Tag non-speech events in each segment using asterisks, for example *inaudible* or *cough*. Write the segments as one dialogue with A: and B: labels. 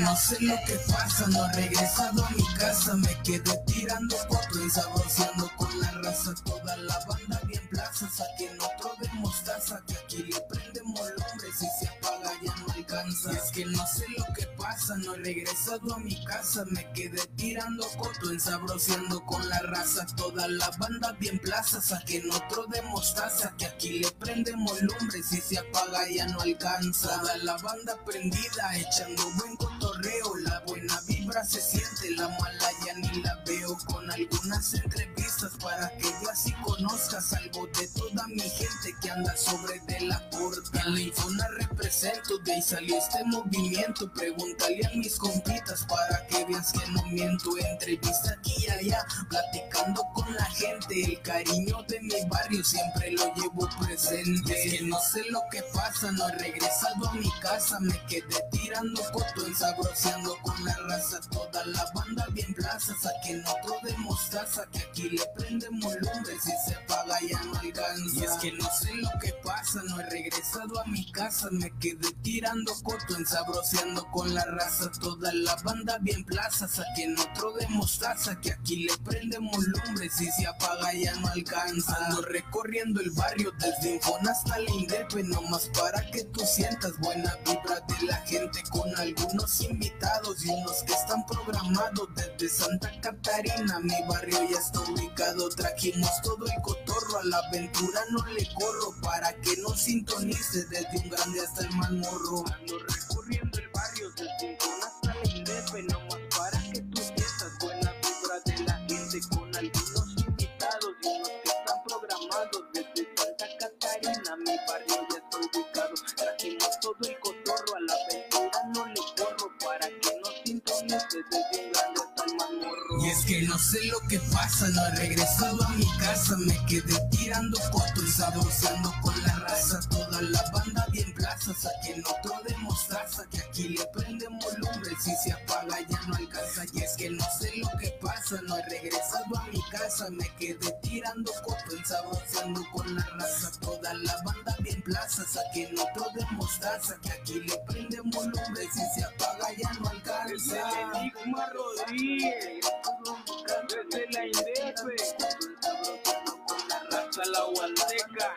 A: No sé lo que pasa, no he regresado a mi casa, me quedé tirando fotos y saboreando con la raza, toda la banda bien plaza, saquen otro de mostaza, que aquí le prendemos hombre si se apaga ya no alcanza. Es que no sé lo que pasa, no he regresado a mi casa, me quedé tirando fotos ensabroceando con la raza, toda la banda bien plaza, saquen otro de mostaza, que aquí le prendemos lumbre, si se apaga ya no alcanza. Toda la banda prendida, echando buen la buena vibra se siente, la mala ya ni la veo, con algunas entrevistas para que yo así conozcas algo de toda mi gente anda sobre de la corta. En la infona represento, de ahí salió este movimiento, pregúntale a mis compitas para que veas que no miento, entrevista aquí y allá, platicando con la gente, el cariño de mi barrio siempre lo llevo presente. Es que no sé lo que pasa, no he regresado a mi casa, me quedé tirando coto, ensabroceando con la raza, toda la banda bien plaza, saquen otro de mostaza, que aquí le prendemos lumbre, si se apaga ya no alcanza. Y es que no sé lo que pasa, no he regresado a mi casa, me quedé tirando coto, ensabroceando con la raza, toda la banda bien plaza, saquen otro de mostaza, que aquí le prendemos lumbre, si se apaga ya no alcanza. Ando recorriendo el barrio desde Infona hasta la Indepe, nomás para que tú sientas buena vibra de la gente con algunos invitados y unos que están programados desde Santa Catarina. Mi barrio ya está ubicado, trajimos todo el cotorro a la aventura, no le corro para que no sintonice desde un grande hasta el más morro. Ando recorriendo el barrio desde Infona que no sé lo que pasa, no he regresado a mi casa, me quedé tirando fotos y con la raza, toda la banda bien plaza, saquen otro de mostaza, que aquí le prendemos lumbre, si se apaga ya no alcanza, y es que no sé lo que pasa, no he regresado a mi casa, me quedé tirando fotos y saboreando con la raza, toda la banda bien plaza, saquen otro de mostaza, que aquí le prendemos lumbre, si se apaga ya no alcanza. Es el enigma Rodríguez, desde la Indepe, con la raza la huasteca,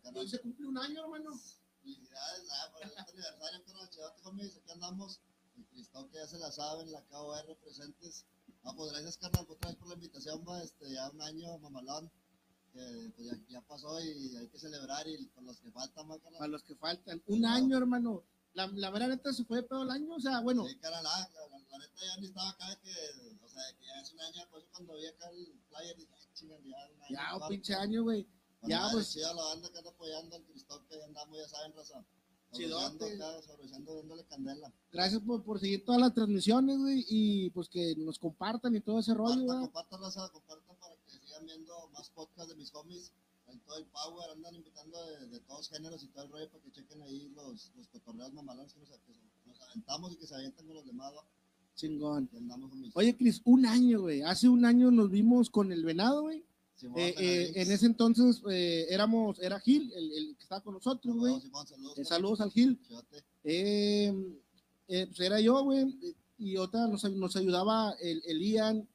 B: carnal. Hoy se cumple un año, hermano.
C: Felicidades, ah, por este aniversario, carnal. Chivate, homies, aquí andamos. El Cristón que ya se la saben, la KOR presentes. Ah, pues gracias, carnal, otra vez por la invitación, va. Este, ya un año, mamalón. Que pues ya, ya pasó y hay que celebrar. Y con los que faltan,
B: Para
C: carnal.
B: los que faltan. Un año, hermano. La, la verdad neta se fue de pedo el año. O sea, bueno,
C: Sí, carnal, ah, la, la- la neta ya ni estaba acá, que, o sea, que ya es un año, pues cuando vi acá el flyer, dije, chingan, ya un año.
B: ya un pinche año, güey. Ya,
C: madre,
B: pues.
C: banda que anda apoyando al Cristón, que andamos, ya saben, raza.
B: Chidote.
C: Dándole candela.
B: Gracias por, por seguir todas las transmisiones, güey. Y pues que nos compartan y todo ese rollo, güey.
C: compartan, raza, compartan para que sigan viendo más podcasts de mis homies. En todo el Power andan invitando de, de todos géneros y todo el rollo para que chequen ahí los, los cotorreos mamalones que nos, que nos aventamos y que se avientan con los demás. ¿va?
B: Chingón. Oye, Cris, un año, güey. Hace un año nos vimos con el venado, güey.
C: Simón,
B: Eh, eh, en ese entonces eh, éramos, era Gil, el, el que estaba con nosotros, güey.
C: Simón, saludos.
B: Eh, saludos al Gil. Eh, eh, pues era yo, güey. Y ahorita nos, nos ayudaba el, el Ian,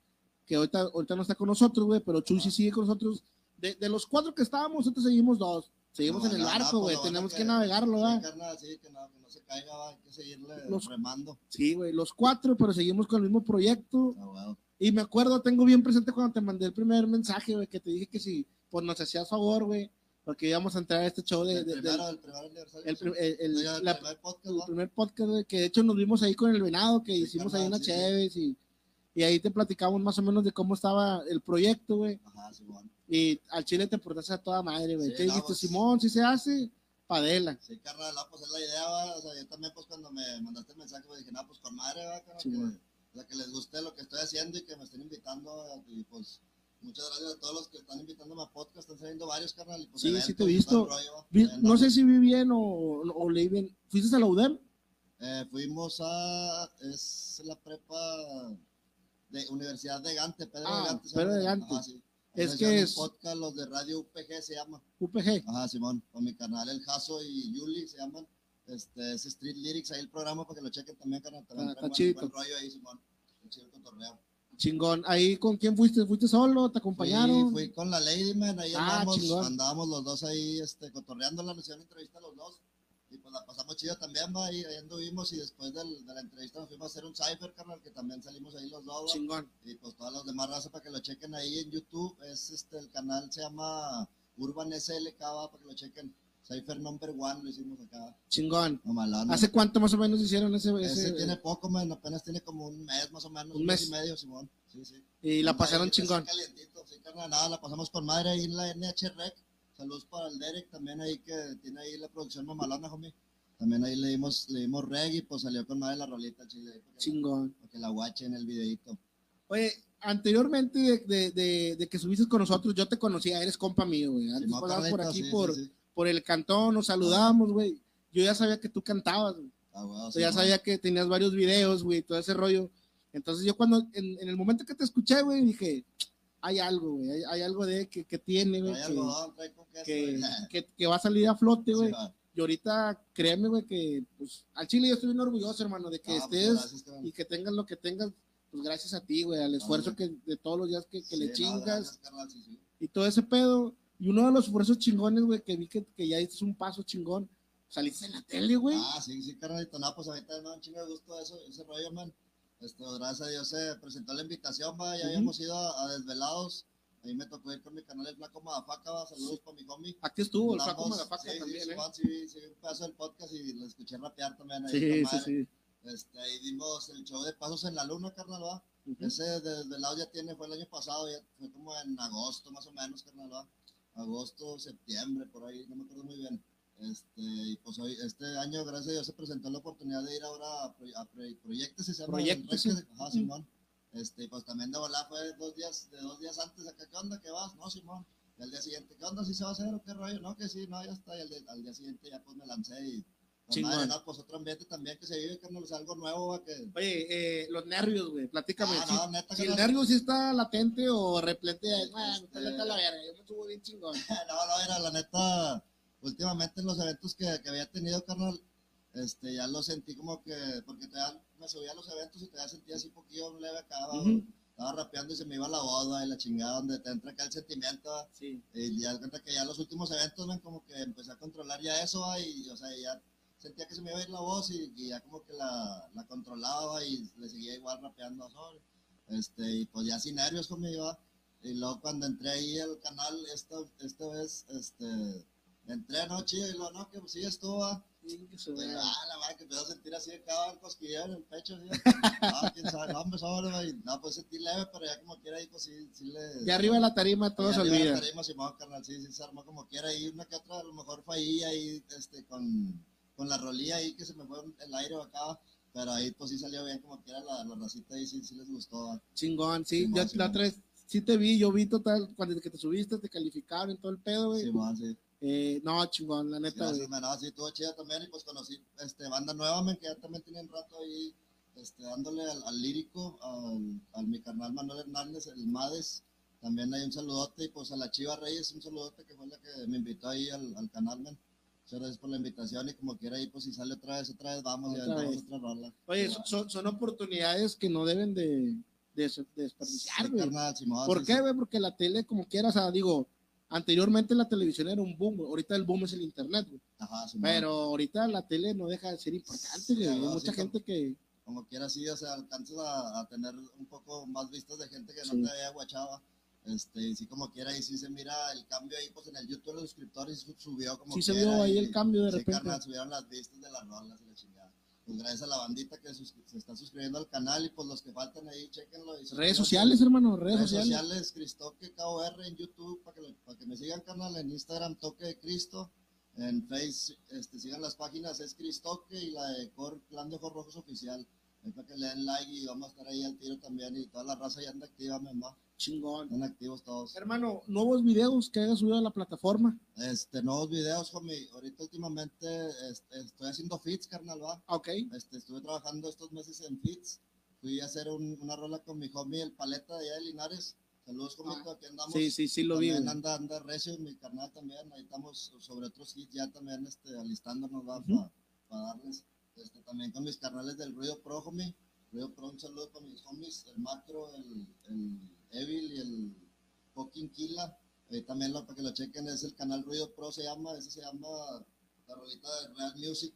B: que ahorita, ahorita no está con nosotros, güey, pero Chuy sí sigue con nosotros. De, de los cuatro que estábamos, nosotros seguimos dos. Seguimos
C: No,
B: en el barco,
C: pues,
B: güey. Tenemos
C: que-
B: que navegarlo,
C: Sí,
B: ¿verdad?
C: carnal, sí, que no, que no se caiga, va, hay que seguirle
B: Los-
C: remando.
B: Sí, güey, los cuatro, pero seguimos con el mismo proyecto.
C: Ah.
B: Y me acuerdo, tengo bien presente cuando te mandé el primer mensaje, güey, que te dije que si pues nos hacías favor, güey, porque íbamos a entrar a este show de,
C: el
B: de-
C: primero, el primer aniversario.
B: el,
C: sí.
B: el- el-
C: Sí, el
B: la-
C: primer podcast, ¿no?
B: primer podcast, güey, que de hecho nos vimos ahí con el venado, que
C: Sí,
B: hicimos
C: carnal,
B: ahí una
C: sí, sí.
B: chévez y, y ahí te platicamos más o menos de cómo estaba el proyecto, güey.
C: Ajá, Simón.
B: Y al chile te portaste a toda madre, güey.
C: Sí,
B: ¿Qué
C: no,
B: dijiste,
C: pues-
B: Simón? Si se hace, padela.
C: Sí, carnal, pues es la idea, va. O sea, yo también, pues cuando me mandaste el mensaje, pues dije, no, pues con madre, va, carnal,
B: Sí, bueno.
C: O sea, que les guste lo que estoy haciendo y que me estén invitando. Y pues, muchas gracias a todos los que están invitándome a podcast. Están saliendo varios, carnal. Y, pues,
B: Sí, sí
C: eventos
B: te he
C: y
B: visto.
C: rollo.
B: Vi- No sé si vi bien o, o leí bien. ¿Fuiste a la UDEM?
C: Eh, fuimos a. Es la prepa de Universidad de Gante, Pedro
B: Ah,
C: de Gante.
B: Pedro de Gante.
C: Ajá, sí.
B: Es que es-
C: podcast, los de Radio UPG se llama.
B: UPG.
C: Ajá, Simón, con mi canal El Jaso y Yuli se llaman. Este, es Street Lyrics, ahí el programa para que lo chequen también, carnal. También
B: Ah, está
C: buen-
B: chidito.
C: buen rollo ahí, Simón. Un chido.
B: Chingón. ¿Ahí con quién fuiste? ¿Fuiste solo? ¿Te acompañaron?
C: Fui, fui con la Ladyman, ahí
B: Ah,
C: andamos,
B: chingón.
C: andábamos los dos ahí, este, cotorreándola, nos hicieron entrevista los dos. Y pues la pasamos chido también, va, ahí, ahí anduvimos y después del- de la entrevista nos fuimos a hacer un cipher, carnal, que también salimos ahí los dos.
B: Chingón.
C: Y pues todas las demás razas para que lo chequen ahí en YouTube. Es este el canal se llama Urban SLK, va, para que lo chequen. Cypher number one lo hicimos acá.
B: Chingón.
C: Mamalón.
B: ¿Hace cuánto más o menos hicieron ese?
C: Ese
B: ese-
C: tiene poco, man, apenas tiene como un mes más o menos,
B: Un
C: mes,
B: mes.
C: y medio, Simón. Sí, sí.
B: y la pasaron chingón.
C: Calientito, sí, carnal, nada, la pasamos con madre ahí en la NH Rec. Saludos para el Derek también ahí que tiene ahí la producción mamalona, homie. También ahí le dimos, le dimos reg y pues salió con madre la rolita chile. ahí Para que,
B: Chingón.
C: para que la guachen el videito.
B: Oye, anteriormente de, de, de, de que subiste con nosotros, yo te conocía, eres compa mío, güey. Antes
C: Simón,
B: pasabas por aquí,
C: sí,
B: por,
C: sí, sí.
B: Por el cantón, nos saludábamos, güey. Yo ya sabía que tú cantabas, güey.
C: Ah,
B: O sea, ya
C: Simón.
B: sabía que tenías varios videos, güey, todo ese rollo. Entonces yo cuando, en, en el momento que te escuché, güey, dije, hay algo, güey, hay, hay algo de que, que tiene, güey, que,
C: queso,
B: que, *laughs* que, que va a salir a flote,
C: Sí,
B: güey.
C: va.
B: y ahorita, créeme, güey, que pues al chile yo estoy bien orgulloso, hermano, de que
C: Ah, pues,
B: estés
C: gracias, carnal.
B: y que tengas lo que tengas, pues gracias a ti, güey, al esfuerzo que de todos los días que, que
C: Sí,
B: le
C: no,
B: chingas
C: gracias, sí, sí.
B: y todo ese pedo. Y uno de los esfuerzos chingones, güey, que vi que, que ya hiciste un paso chingón, saliste en la tele, güey.
C: Ah, sí, sí, carnalito. No, pues ahorita un chingo de gusto eso, ese rollo, man. Este, gracias a Dios se presentó la invitación, va. Ya habíamos ido a, a Desvelados. Ahí me tocó ir con mi canal El Flaco Madafaca, va. Saludos para mi.
B: Aquí estuvo el Flaco Madafaca
C: sí,
B: también,
C: sí,
B: ¿eh?
C: Sí, sí, un pedazo del podcast y lo escuché rapear también ahí.
B: Sí, sí,
C: madre.
B: sí.
C: Este, ahí dimos el show de Pasos en la Luna, carnal, va. Ese de Desvelados ya tiene, fue el año pasado, ya fue como en agosto más o menos, carnal, va. Agosto, septiembre, por ahí, no me acuerdo muy bien. Este, y pues hoy, este año, gracias a Dios, se presentó la oportunidad de ir ahora a, Pro- a Pro- Proyectos, se llama.
B: Proyectos.
C: Ajá, Simón. Este, pues también de volar fue dos días, de dos días antes acá, ¿qué onda? ¿Qué vas? No, Simón. Y al día siguiente, ¿qué onda? ¿Sí se va a hacer o qué rollo? No, que sí, no, ya está. Y al, de- al día siguiente ya pues me lancé y...
B: Chingón.
C: no, pues otro ambiente también que se vive, no es algo nuevo, que...
B: Oye, eh, los nervios, güey, platícame.
C: Ah,
B: si,
C: no, neta,
B: si
C: que
B: el
C: no.
B: nervio sí está latente o replete, de,
C: Este-
B: la verga, yo me subo bien chingón. *laughs*
C: no, no, era la neta, últimamente en los eventos que, que había tenido, carnal, este, ya lo sentí como que, porque te dan, me subía a los eventos y te ya sentía así un poquillo leve acá, va,
B: Ujú.
C: estaba rapeando y se me iba la boda y la chingada, donde te entra acá el sentimiento,
B: Sí.
C: y ya cuenta que ya los últimos eventos, man, como que empecé a controlar ya eso, y, o sea, ya sentía que se me iba a ir la voz y, y ya como que la, la controlaba y le seguía igual rapeando sobre, este, y pues ya sin nervios conmigo. Y luego cuando entré ahí al canal, esta, esta vez, este, entré, no, chido, y luego, no, que pues sí estuvo.
B: Sí, que
C: Pero,
B: verga.
C: ah, la madre, que empezó a sentir así acá el cosquilleo en el pecho, ¿sí? Ah, *laughs* quién sabe, no, sobre, güey. No, pues sentí leve, pero ya como quiera ahí, pues sí, sí le...
B: Y arriba de la tarima todo se
C: arriba
B: olvida.
C: la tarima, Simón, carnal, sí, sí, se armó como quiera, y una que otra, a lo mejor fue ahí, ahí, este, con, con la rolilla ahí, que se me fue el aire acá, pero ahí, pues sí salió bien, como quiera, la, la racita ahí, sí, sí les gustó.
B: Chingón, sí.
C: Simón,
B: yo
C: Simón.
B: la vez sí te vi, yo vi total, cuando que te subiste, te calificaron y todo el pedo, güey.
C: Simón, sí.
B: Eh, no, chingón, la neta.
C: Gracias. No, sí, estuvo chida también. Y pues conocí este, banda nueva, man, que ya también tienen rato ahí este, dándole al, al lírico, al, al mi carnal Manuel Hernández, el Mades. también hay un saludote y pues a la Chiva Reyes un saludote que fue la que me invitó ahí al, al canal, man. Muchas gracias por la invitación y como quiera ahí, pues si sale otra vez, otra vez, vamos y
B: Otra
C: aventamos
B: vez.
C: otra rola.
B: Oye, son- son, son oportunidades que no deben de, de, de desperdiciar,
C: Sí, carnal, Simón,
B: ¿Por
C: sí,
B: qué,
C: sí.
B: güey? Porque la tele, como quiera, o sea, digo, anteriormente la televisión era un boom, güey. ahorita el boom es el internet, güey.
C: Ajá.
B: Pero ahorita la tele no deja de ser importante,
C: Sí,
B: güey. Hay mucha
C: sí,
B: gente que...
C: como quiera sí, o sea, alcanzas a, a tener un poco más vistas de gente que
B: Sí.
C: no te había guachaba. Este, y sí, como quiera, y sí se mira el cambio ahí, pues en el YouTube los suscriptores su- subió como
B: Sí se
C: quiera,
B: vio ahí el cambio de
C: sí,
B: repente.
C: carnal, subieron las vistas de las rolas y la chingada. Pues gracias a la bandita que se está suscribiendo al canal y pues los que faltan ahí, chequenlo. y
B: Redes sociales, hermano, redes,
C: Redes
B: sociales.
C: sociales, Cristoque KOR en YouTube, para que, para que me sigan, canal, en Instagram, Toque de Cristo. En Face, este, sigan las páginas, es Cristoque y la de Cor, Clan de Ojos Rojos Oficial. Para que le den like y vamos a estar ahí al tiro también. Y toda la raza ya anda activa, mamá.
B: Chingón.
C: Están activos todos.
B: Hermano, nuevos videos que hayas subido a la plataforma.
C: Este, nuevos videos, homie. Ahorita últimamente este, estoy haciendo fits, carnal, va.
B: Ok.
C: Este, estuve trabajando estos meses en fits. Fui a hacer un- una rola con mi homie, el paleta de allá de Linares. Saludos, homie, aquí andamos.
B: Sí, sí, sí lo vi.
C: Anda, anda recio, mi carnal también. Ahí estamos sobre otros hits ya también este, alistándonos va, para darles. Este, también con mis carnales del Ruido Pro, homie. Ruido Pro, un saludo para mis homies, el Macro, el, el Evil y el Fucking Killa. Ahí también lo, para que lo chequen, es el canal Ruido Pro, se llama, ese se llama la rolita de Real Music.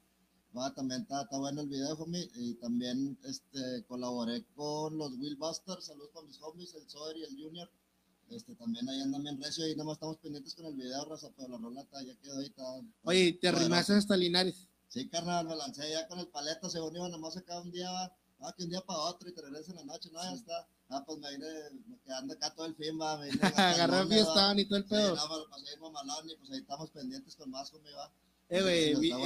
C: Va, también está, está bueno el video, homie. Y también este, colaboré con los Will Busters. Saludos para mis homies, el Zoer y el Junior. Este, también ahí andan bien recio y nada más estamos pendientes con el video, raza, pero la rola está- ya quedó ahí. Está,
B: Oye, te arrimaste hasta Linares.
C: Sí, carnal, me lancé ya con el paleta, según iba nomás acá un día, va, ah, que un día para otro y te regresas en la noche, no, ya está. Ah, pues me vine quedando acá todo el fin, va, me vine *laughs*
B: Agarré fiesta y todo el
C: Sí,
B: pedo.
C: no, mamalón y pues ahí estamos pendientes con más, va.
B: Eh, güey,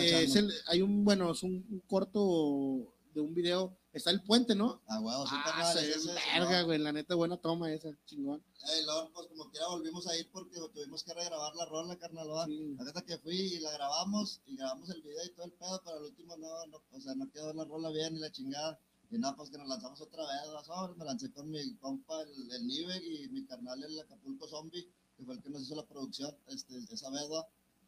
B: eh, es
C: guachando.
B: el- hay un, bueno, es un, un corto de un video. Está el puente, ¿no?
C: Ah, huevo, sí,
B: ah,
C: carnal, ese,
B: verga, güey. La neta, buena toma esa, chingón.
C: Eh, luego, pues como quiera volvimos a ir porque tuvimos que regrabar la rola, carnal.
B: Sí.
C: La neta que fui y la grabamos y grabamos el video y todo el pedo, pero al último no, no, o sea, no quedó la rola bien y la chingada. Y nada, pues que nos lanzamos otra vez, sobre, me lancé con mi compa, el, el y mi carnal, el Acapulco Zombie, que fue el que nos hizo la producción, este, esa vez, va.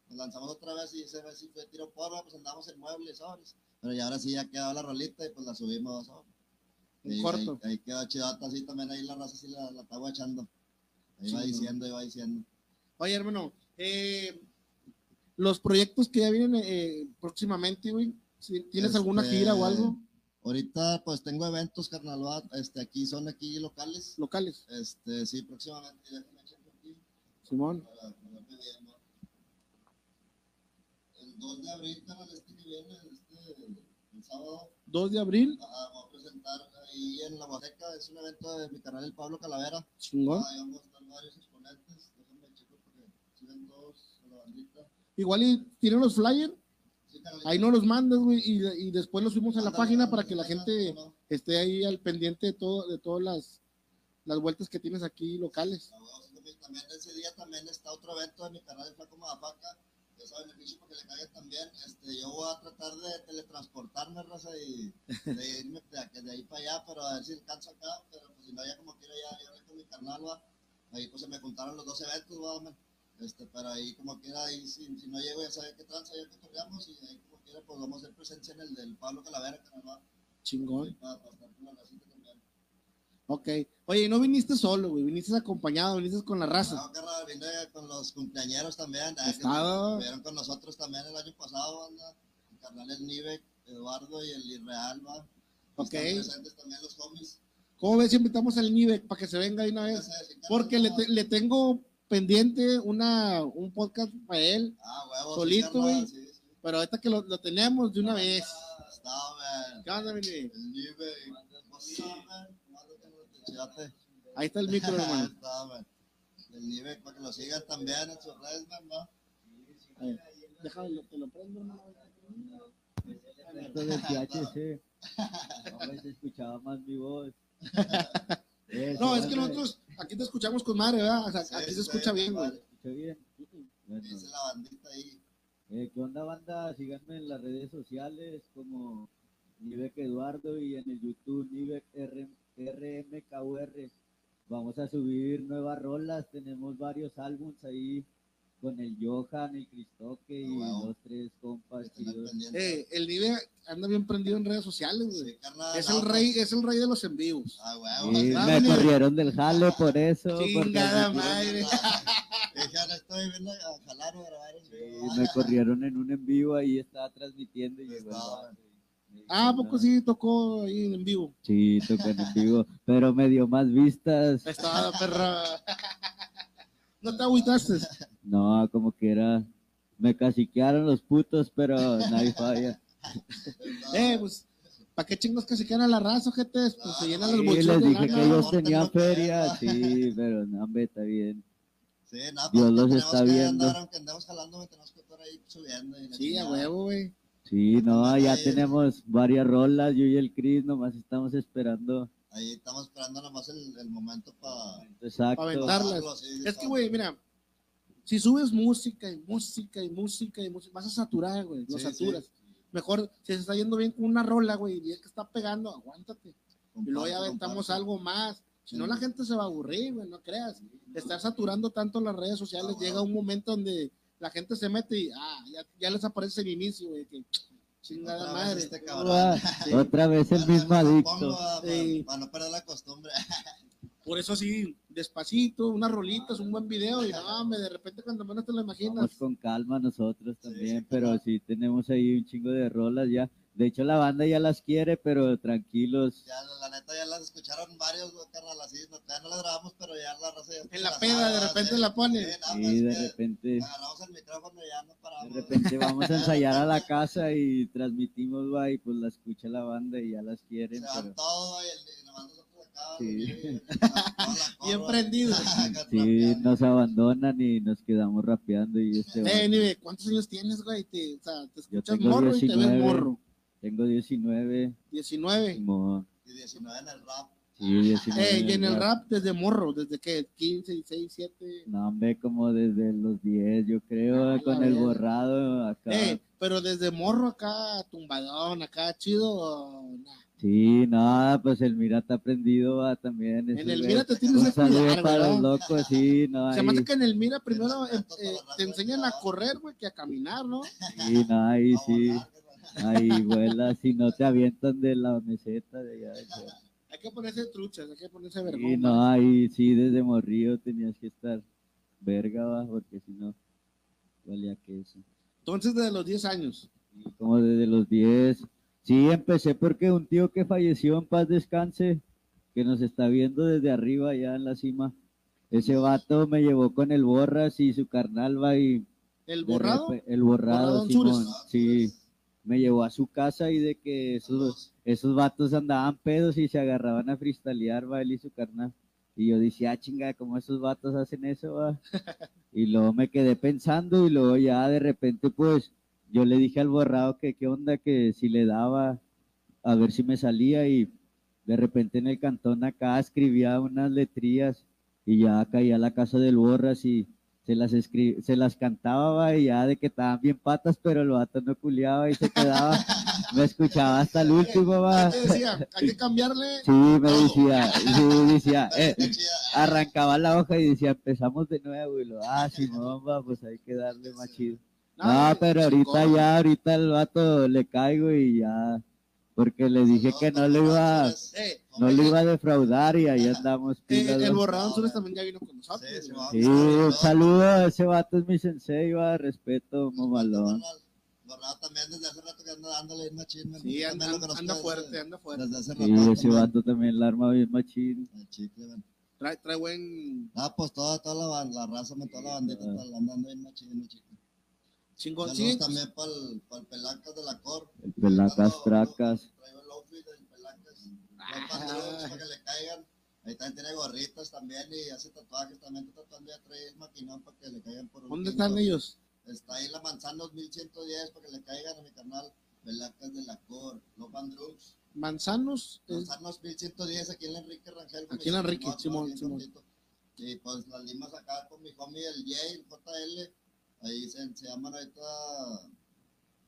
C: Nos lanzamos otra vez y esa vez sí fue tiro porra, pues andamos en muebles, sobres. Pero ya ahora sí ya quedó la rolita y pues la subimos.
B: Un corto.
C: Ahí, ahí quedó chidota, así también ahí la raza sí la, la está guachando. Ahí va
B: Sí, no.
C: diciendo, ahí va diciendo.
B: Oye, hermano, eh, los proyectos que ya vienen eh, próximamente, güey. ¿Tienes alguna
C: Este,
B: gira o algo?
C: Ahorita pues tengo eventos, carnal, va, este, aquí son aquí locales.
B: Locales.
C: Este, sí, próximamente, déjame aquí
B: Simón.
C: para ¿no? El 2 de abril, este que viene, este, el sábado,
B: 2 de abril.
C: ajá, voy a presentar ahí en La Huasteca, es un evento de mi canal El Pablo Calavera.
B: Chingón.
C: Ahí vamos a estar varios exponentes, déjame checar porque siguen todos a la bandita.
B: Igual y tienen los flyers.
C: Sí,
B: Ahí no los mandas, güey. Y, y después los subimos a la página para que la gente
C: ¿no?
B: esté ahí al pendiente de todo, de todas las, las vueltas que tienes aquí locales.
C: Bueno, también- ese día también está otro evento de mi canal de Flaco Madafaca. Ese beneficio para que le caigan también. Este, yo voy a tratar de teletransportarme, raza, y de irme de, de ahí para allá, pero a ver si alcanzo acá. Pero pues, si no, ya como quiera, ya, ya con mi carnal, va. Ahí pues se me juntaron los dos eventos, va, man. Este, pero ahí como quiera, ahí si, si no llego, ya saben qué tranza, ya cotorreamos. Y ahí como quiera, pues vamos a hacer presencia en el del Pablo Calavera, canal, va.
B: Chingón.
C: Para, para estar con la racita.
B: Ok. Oye, no viniste solo, güey. Viniste acompañado, viniste con la raza.
C: No, carnal, vine con los cumpleañeros también. ah,
B: Estaba.
C: Estuvieron con nosotros también el año pasado, anda. El carnal el Nive, Eduardo y el Irreal, va.
B: Ok.
C: Presentes también los homies.
B: ¿Cómo ves si invitamos al Nivek para que se venga de una vez? Porque le, te- le tengo pendiente una, un podcast para él.
C: Ah, huevos.
B: solito, güey.
C: sí, sí.
B: Pero ahorita que lo, lo tenemos de una
C: Ah,
B: vez.
C: Está, man.
B: ¿Qué onda, mi Nive?
C: El Nive.
B: Ahí está el micro, hermano. *laughs*
C: Está. El Nive, para que lo sigan también en sus redes, man, va.
B: A ver, Déjame, te lo prendo, hermano.
D: Esto del THC. *laughs* Se escuchaba más mi voz. *laughs* Eso,
B: No, es que nosotros aquí te escuchamos con madre, ¿verdad? O sea,
C: Sí,
B: aquí se escucha bien, güey.
D: ¿Escucha bien? Bueno,
C: Dice la bandita ahí.
D: eh, ¿qué onda, banda? Síganme en las redes sociales como Nivek Eduardo y en el YouTube Nivek RM, RMKUR. Vamos a subir nuevas rolas, tenemos varios álbums ahí con el Johan, el Cristoque y
C: wow.
D: tres compas.
B: Eh, el Vive anda bien prendido en redes sociales, güey. Es el rey, es el rey de los envíos.
C: Ah,
D: me corrieron del jale por eso.
B: Chingada madre. *laughs*
D: Me corrieron en un en vivo ahí estaba transmitiendo y pues yo, no,
B: Ah, ¿a poco sí tocó ahí en vivo?
D: Sí, tocan en vivo, pero me dio más vistas.
B: Estaba perra. ¿No te agüitaste?
D: No, como que era. Me caciquearon los putos, pero nadie falla.
B: Eh, pues, ¿para qué chingos quedan a la raza, gente? Pues se llenan los
D: Sí,
B: bolsillos
D: les
B: de
D: dije que ellos tenían feria, sí, pero no, hombre, está bien.
C: Sí, nada,
D: Dios
C: pues,
D: los está
C: que
D: viendo.
C: Andar, aunque andemos jalando, me tenemos que estar ahí subiendo. y
B: Sí, a huevo, güey.
D: Sí, no, ya
C: Ahí.
D: tenemos varias rolas, yo y el Chris nomás estamos esperando.
C: Ahí estamos esperando nomás el, el momento para...
B: Pa' aventarlas. Es que, güey, mira, si subes música y música y música y música, vas a saturar, güey, lo
C: Sí,
B: saturas. Mejor, si se está yendo bien con una rola, güey, y es que está pegando, aguántate. Y luego ya aventamos algo más. Si no,
C: Sí.
B: la gente se va a aburrir, güey, no creas. Estar saturando tanto las redes sociales,
C: Ah,
B: llega un momento donde la gente se mete y ah, ya, ya les aparece el inicio, güey, que chingada
C: Otra vez
B: madre.
C: este cabrón.
D: Ah, *laughs*
B: Sí.
D: Otra vez el mismo adicto.
B: Sí.
C: Para no perder la costumbre. *laughs*
B: Por eso sí, despacito, unas rolitas, un buen video y no, me de repente cuando menos te lo imaginas.
D: Vamos con calma nosotros
C: Sí,
D: también,
C: sí,
D: pero
C: claro.
D: sí tenemos ahí un chingo de rolas ya. De hecho, la banda ya las quiere, pero tranquilos.
C: Ya, la, la neta, ya las escucharon varios, güey, carnal, así. No, todavía no las grabamos, pero ya la raza ya
B: En la peda, de repente
C: sí.
B: la ponen.
C: Sí,
D: Y
C: pues,
D: de repente,
C: Agarramos el micrófono y ya no
D: de
C: paramos.
D: repente vamos a ensayar a la *laughs* casa y transmitimos, va, y pues la escucha la banda y ya las
C: Se
D: quieren.
C: van
D: Pero
C: todo y, el, y nosotros acá.
D: Sí. *laughs*
C: la
B: Bien prendidos. *laughs*
D: sí, nos abandonan y nos quedamos rapeando y este
B: Eh, ¿cuántos años tienes, güey? Te, o sea, te escuchas morro y te ves
D: 19.
B: morro.
D: Tengo 19,
B: 19.
D: como,
C: Y 19 en el rap.
D: sí, 19.
B: Eh, y en el
D: rap.
B: rap desde morro, desde que 15, 16, 7.
D: No, hombre, como desde los 10, yo creo,
B: Ah,
D: con el borrado acá.
B: Eh, pero desde morro acá, tumbadón, acá chido. nah.
D: Sí, no, pues el Mira está prendido va, también.
B: En el. Mira te tienes
D: Un
B: que cuidar,
D: para los locos, sí, no,
B: Se hace que en el Mira primero
C: Respeto
B: eh, eh, te enseñan a correr, güey, que a caminar, ¿no?
D: sí, no, ahí *laughs* sí, ahí vuela, si no te avientan de la meseta de allá.
B: Hay que ponerse truchas, hay que ponerse
D: Sí,
B: vergüenza.
D: no, ahí sí, desde morrillo tenías que estar verga, va, porque si no, valía queso.
B: Entonces, desde los 10 años.
D: Y como desde los 10. Sí, empecé porque un tío que falleció en paz descanse, que nos está viendo desde arriba allá en la cima. Ese vato me llevó con el Borras y su carnal va y
B: El borrado,
D: el borrado, Simón, sí, me llevó a su casa y de que esos, esos vatos andaban pedos y se agarraban a freestylear, va él y su carnal. Y yo decía, ah, chinga, ¿cómo esos vatos hacen eso, va? *laughs* Y luego me quedé pensando y luego ya de repente, pues, yo le dije al borrado que qué onda, que si le daba, a ver si me salía y de repente en el cantón acá escribía unas letrillas y ya caía a la casa del borras y se las se las cantaba y ya de que estaban bien patas, pero el vato no culiaba y se quedaba, me escuchaba hasta el último, va.
B: ¿qué te decía? Hay que cambiarle.
D: Sí, me decía, sí, decía, *laughs* eh, arrancaba la hoja y decía, empezamos de nuevo, y lo, ah, Simón, va, pues hay que darle más chido. No, pero ahorita ya, ahorita el vato le caigo y ya, porque le dije que no le
C: los
D: iba.
B: Eh,
D: no le iba a defraudar y ahí andamos
B: eh, el borrado también ya vino con nosotros.
C: Sí, sí,
D: un saludo, ese vato es mi sensei, va, respeto, mamalón.
C: Borrado también desde hace rato que anda dándole bien machín.
B: Sí, anda,
C: lo
B: anda
C: desde-
B: fuerte, anda fuerte.
C: Desde hace rato.
D: Sí, ese
C: también.
D: vato también la arma bien machín.
C: Chicle, man.
B: Trae, trae buen
C: Ah, pues toda, toda la, la raza, toda la bandita
D: Ah.
C: está andando bien machín, chicle.
B: Chingón.
C: Saludos
B: Sí,
C: también para el, Pelacas de la Cor.
D: El pelacas tracas.
C: Traigo el outfit del Pelacas.
B: Ah.
C: Los pantalones para que le caigan. Ahí también tiene gorritas también y hace tatuajes. También está tatuando ya trae el maquinón para que le caigan por un
B: ¿dónde
C: quinto.
B: están ellos?
C: Está ahí la manzana 2110 para que le caigan a mi canal. Pelacas de la Cor. Los Van Drugs.
B: Manzanos. eh,
C: Manzanos 1110 aquí en la Enrique Rangel.
B: Aquí en Enrique,
C: Simón. Y pues las limas acá con mi homie el Jay, el JL. Ahí se, se llaman ahorita.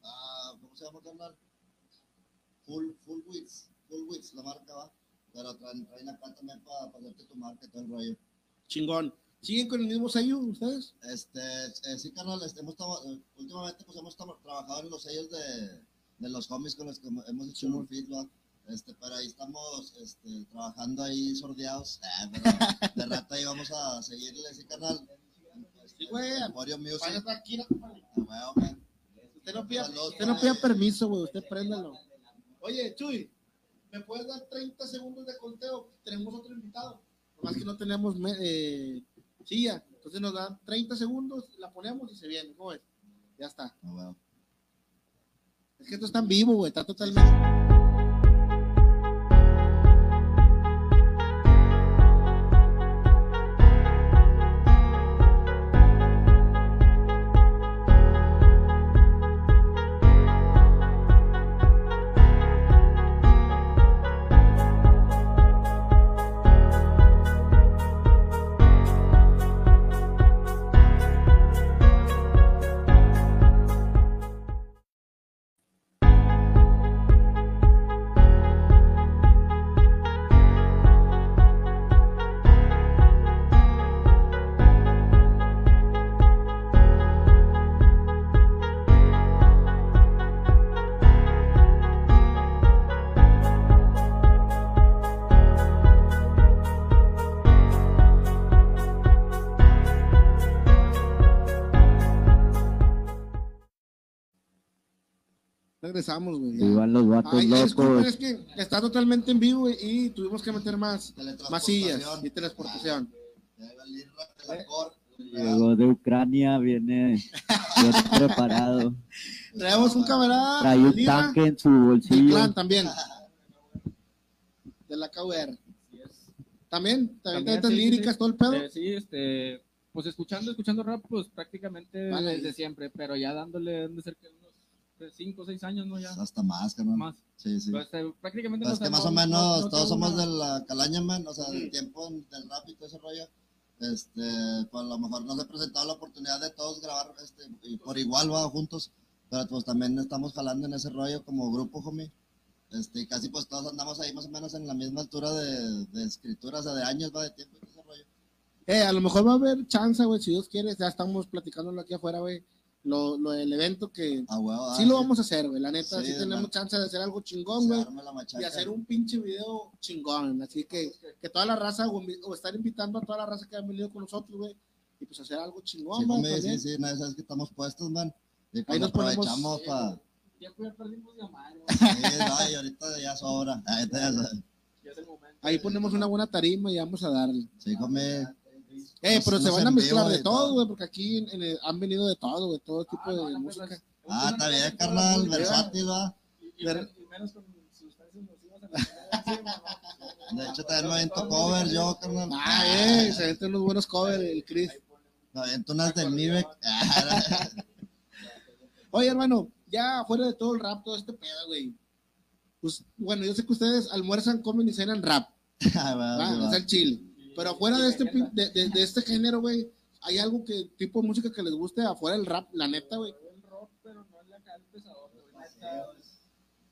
C: Ah, ¿Cómo se llama, carnal? Full, full Wits. Full Wits, la marca va. Pero traen, traen acá también para hacerte tu marca y todo el rollo.
B: chingón. ¿Siguen con el mismo sello ustedes?
C: Este, eh, sí, carnal, este, hemos eh, últimamente pues hemos traba- trabajado en los sellos de, de los homies con los que hemos- hecho un feed, ¿va? Este, pero ahí estamos este, trabajando ahí sordeados. Ah, pero de rato ahí vamos a seguirle, sí, carnal.
B: Sí, güey.
C: Music.
B: Usted no pida,
C: Saludos,
B: usted no
C: güey.
B: pida permiso, güey. Usted préndalo. Oye, Chuy, ¿me puedes dar 30 segundos de conteo? Tenemos otro invitado. Más que no tenemos me- eh, silla. Entonces nos dan 30 segundos, la ponemos y se viene. ¿Cómo es? Ya está. Es que esto está en vivo, güey. Está totalmente. Regresamos, güey.
D: Iban los vatos
B: Ay, disculpen,
D: locos.
B: es que está totalmente en vivo y tuvimos que meter más, más sillas y transportación.
D: Llegó de Ucrania, viene *laughs* preparado.
B: Traemos un camarada
D: Trae un tanque en su bolsillo.
B: clan también. De la KUR. También, también,
E: sí,
B: líricas,
E: sí.
B: todo el pedo.
E: Eh, sí, este, pues escuchando, escuchando rap, pues prácticamente
B: Vale.
E: desde siempre, pero ya dándole, han de ser 5 o 6 años, ¿no? Ya,
C: Hasta más, carnal.
E: más.
C: Sí, sí.
E: Pues, eh, prácticamente
C: Pues
E: no
C: es que más
E: no-
C: o menos
E: no- no
C: todos somos
E: una-
C: de la calaña, man, o sea, del tiempo en- del rap y todo ese rollo. Este, pues a lo mejor nos ha presentado la oportunidad de todos grabar este, y por igual, va, juntos, pero pues también estamos jalando en ese rollo como grupo, homie. Este, casi pues todos andamos ahí más o menos en la misma altura de, de escritura, o sea, de años, va, de tiempo y todo ese rollo.
B: Eh, a lo mejor va a haber chance, güey, si Dios quiere. Ya estamos platicándolo aquí afuera, güey. Lo, lo del evento que
C: Ah,
B: sí lo vamos a hacer, güey. La neta, sí,
C: Sí,
B: tenemos
C: man.
B: chance de hacer algo chingón, güey. y hacer un pinche video chingón. Así que, que toda la raza, o, estar invitando a toda la raza que han venido con nosotros, güey, y pues hacer algo chingón,
C: Sí,
B: güey,
C: homie, sí, sí, nadie sabes que estamos puestos, man. Y pues
B: Ahí nos ponemos-
C: aprovechamos para...
E: Ya, ya perdimos madre,
C: Sí, no, y ahorita ya sobra. Ahorita ya sobra.
E: ya es el momento.
B: Ahí ponemos una buena tarima y vamos a darle.
C: Sí, homie.
B: Eh, pero se van a mezclar de todo, güey, porque aquí en- en el- han venido de todo, de todo tipo
E: Ah, no,
B: de
E: no, pues,
B: música.
E: es-
C: Ah, está bien, carnal, versátil, va. De hecho, también me aviento cover yo, carnal.
B: Ah, eh, se venden unos buenos covers, el Chris.
C: Me aviento unas del Nivek. *laughs*
B: Oye, hermano, ya fuera de todo el rap, todo este pedo, güey. Pues, bueno, yo sé que ustedes almuerzan, comen y cenan rap, *laughs* ¿va? es el chile. Pero afuera de este, pin- de, de- de este género, güey, ¿hay algo que tipo de música que les guste afuera del rap, la neta, güey?
E: El rock, pero no es la cara pesador, güey, neta,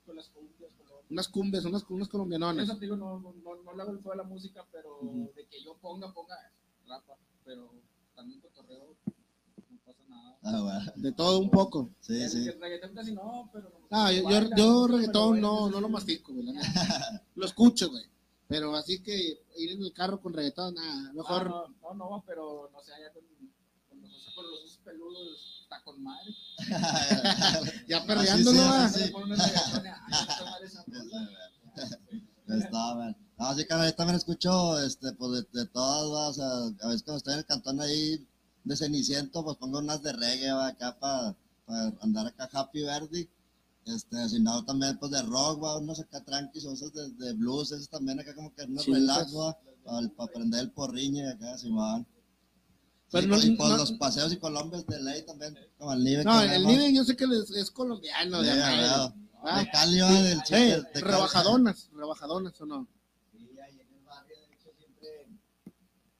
E: con las cumbias,
B: Unas cumbias, unas, unas colombianonas.
E: Eso te digo, no, no, no, no le hago el a la música, pero de que yo ponga, ponga rapa, pero también cotorreo, no pasa nada.
C: Ah, bueno.
B: De todo un poco.
C: Sí,
E: El-
C: sí.
E: el reggaetón casi no, pero...
B: Ah, yo, yo, yo reggaetón no, no lo
E: sí.
B: mastico, güey. *laughs* Lo escucho, güey. Pero así que ir en el carro con reggaetón, nada,
E: Ah,
B: mejor.
E: no, no, no, pero no sé, allá con, con los con los peludos, está con madre. *laughs*
B: Ya perreándolo,
C: sí,
B: va.
C: sí,
E: está
C: man. No, sí, carnal, yo también escucho, este, pues, de, de todas, va, o sea, a veces cuando estoy en el cantón ahí de Ceniciento, pues pongo unas de reggae, va, acá para andar acá happy verde. Este, si no, también, pues, de rock, va, unos acá tranquis, o esos de, de blues, esos también acá como que unos
B: Sí,
C: relax,
B: pues.
C: va, para prender el porriño y acá, si van.
B: Pero
C: Sí,
B: no-
C: y pues
B: no-
C: los paseos y colombias de ley también, como el nivel
B: No, el Nide yo sé que les- es colombiano, de acá,
C: de,
B: ¿eh?
C: Cali, va, del
B: Eh,
C: de- de
B: rebajadonas, rebajadonas o no.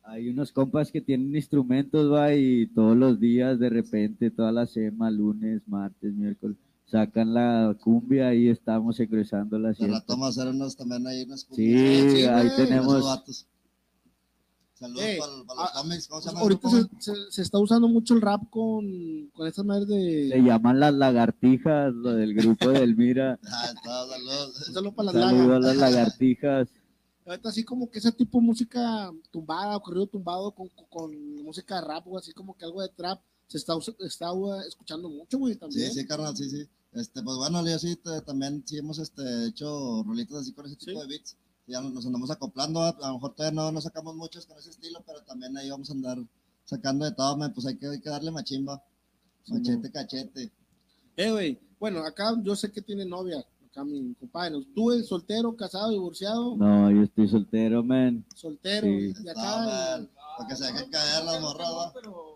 D: Hay unos compas que tienen instrumentos, va, y todos los días, de repente, toda la semana, lunes, martes, miércoles, sacan la cumbia y estamos egresando la
C: De
D: siempre.
C: rato vamos a hacer unos también ahí, unos
D: Sí,
B: Sí,
D: ahí
B: güey.
C: Esos
D: tenemos.
C: Saludos
B: Eh,
C: para, los
B: ah,
C: cómics. ¿Cómo se llama?
B: ahorita se, se- se está usando mucho el rap con, con estas madres
D: Se
B: de.
D: llaman las lagartijas, lo del grupo del Mira. *laughs*
C: Ah, saludos.
B: Un saludo para las
D: Saludos a las lagartijas. *laughs*
B: Ahorita así como que ese tipo de música tumbada, corrido tumbado con, con, con música de rap, o así como que algo de trap, se está, está uh, escuchando mucho, güey,
C: Sí,
B: también.
C: sí, carnal, sí, sí. Este, pues bueno, yo sí, te- también sí hemos este, hecho rolitas así con ese tipo
B: Sí.
C: de beats. Ya nos, nos andamos acoplando, a, a lo mejor todavía no, no sacamos muchos con ese estilo, pero también ahí vamos a andar sacando de todo, man, pues hay que, hay que darle machimba.
B: Sí,
C: Machete, cachete.
B: Eh, güey, bueno, acá yo sé que tiene novia, acá mi compadre. ¿Tú eres soltero, casado, divorciado?
D: No, yo estoy soltero, man.
B: Soltero.
D: Sí.
B: Y
C: Está,
B: acá,
C: man. Para que se dejen caer las morras, ¿va?
E: Pero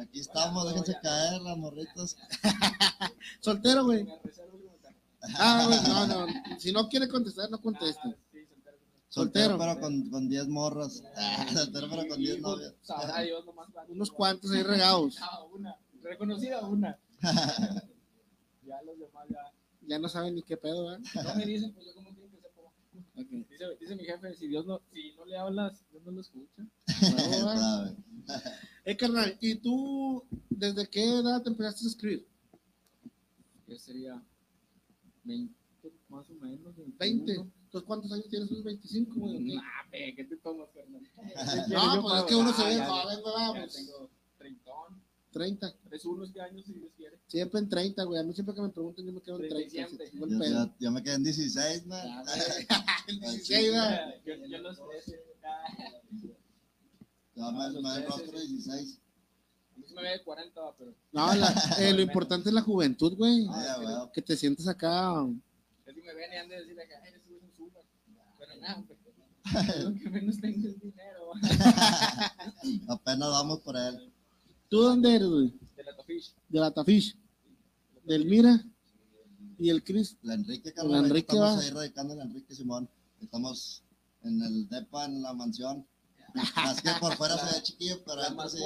C: Aquí estamos, déjense caer las morritas. *laughs*
B: soltero, güey. Ah, güey, no, no. Si no quiere contestar, no conteste.
E: Ah, sí, soltero.
B: Soltero.
C: Soltero, pero con, con 10 morras. Soltero, pero con 10
E: Y,
C: novias.
E: pues. *laughs*
B: Unos cuantos ahí regados.
E: Ah, una. Reconocida una. *laughs* ya los demás ya.
B: Ya no saben ni qué pedo, ¿verdad?
E: No me dicen, pues yo como quiero que sepa.
B: Ok.
E: Dice, dice mi jefe, si Dios no, si no le hablas, Dios no lo escucha. *laughs*
C: ¿Sabe?
B: Eh, carnal, ¿y tú desde qué edad te empezaste a escribir?
E: Que sería 20 más o menos.
B: 20.
E: 21.
B: Entonces, ¿cuántos años tienes? ¿Unos 25, güey? o qué?
E: Nah, pe, ¿qué te tomas, Fernando? *laughs* *laughs*
B: No, pues es que uno se ve
E: ya,
B: joven, güey,
E: Ya
B: vamos.
E: tengo 30,
B: 30.
E: 31 este año, si Dios quiere.
B: Siempre en 30, güey. A mí siempre que me preguntan, yo me quedo en 30.
E: 37.
B: así, igual
C: Yo, yo- yo me quedé en 16, man.
B: Ya, güey. *laughs* En 16, ¿verdad?
E: Yo, yo los 13. ah,
C: Yo me, me den rostro 16.
E: A mí se me ve de 40, va, pero
B: No, la- *laughs* eh, lo importante es la juventud, güey.
C: Ah, güey.
B: Que te sientes acá.
E: es que me ven y han de decirle que ay, ese güey es un super. Pero nada, pues, *laughs* lo que menos tengo es dinero.
C: Apenas vamos por él.
B: ¿Tú dónde eres, güey?
E: De la Tofish.
B: De la Tafish. Del Mira. Y el Chris.
C: La Enrique,
B: La
C: carnal.
B: Enrique
C: estamos
B: va.
C: ahí radicando en Enrique Simón. Estamos en el DEPA, en la mansión. Más que por fuera se ve chiquillo, pero
E: La
C: adentro sí.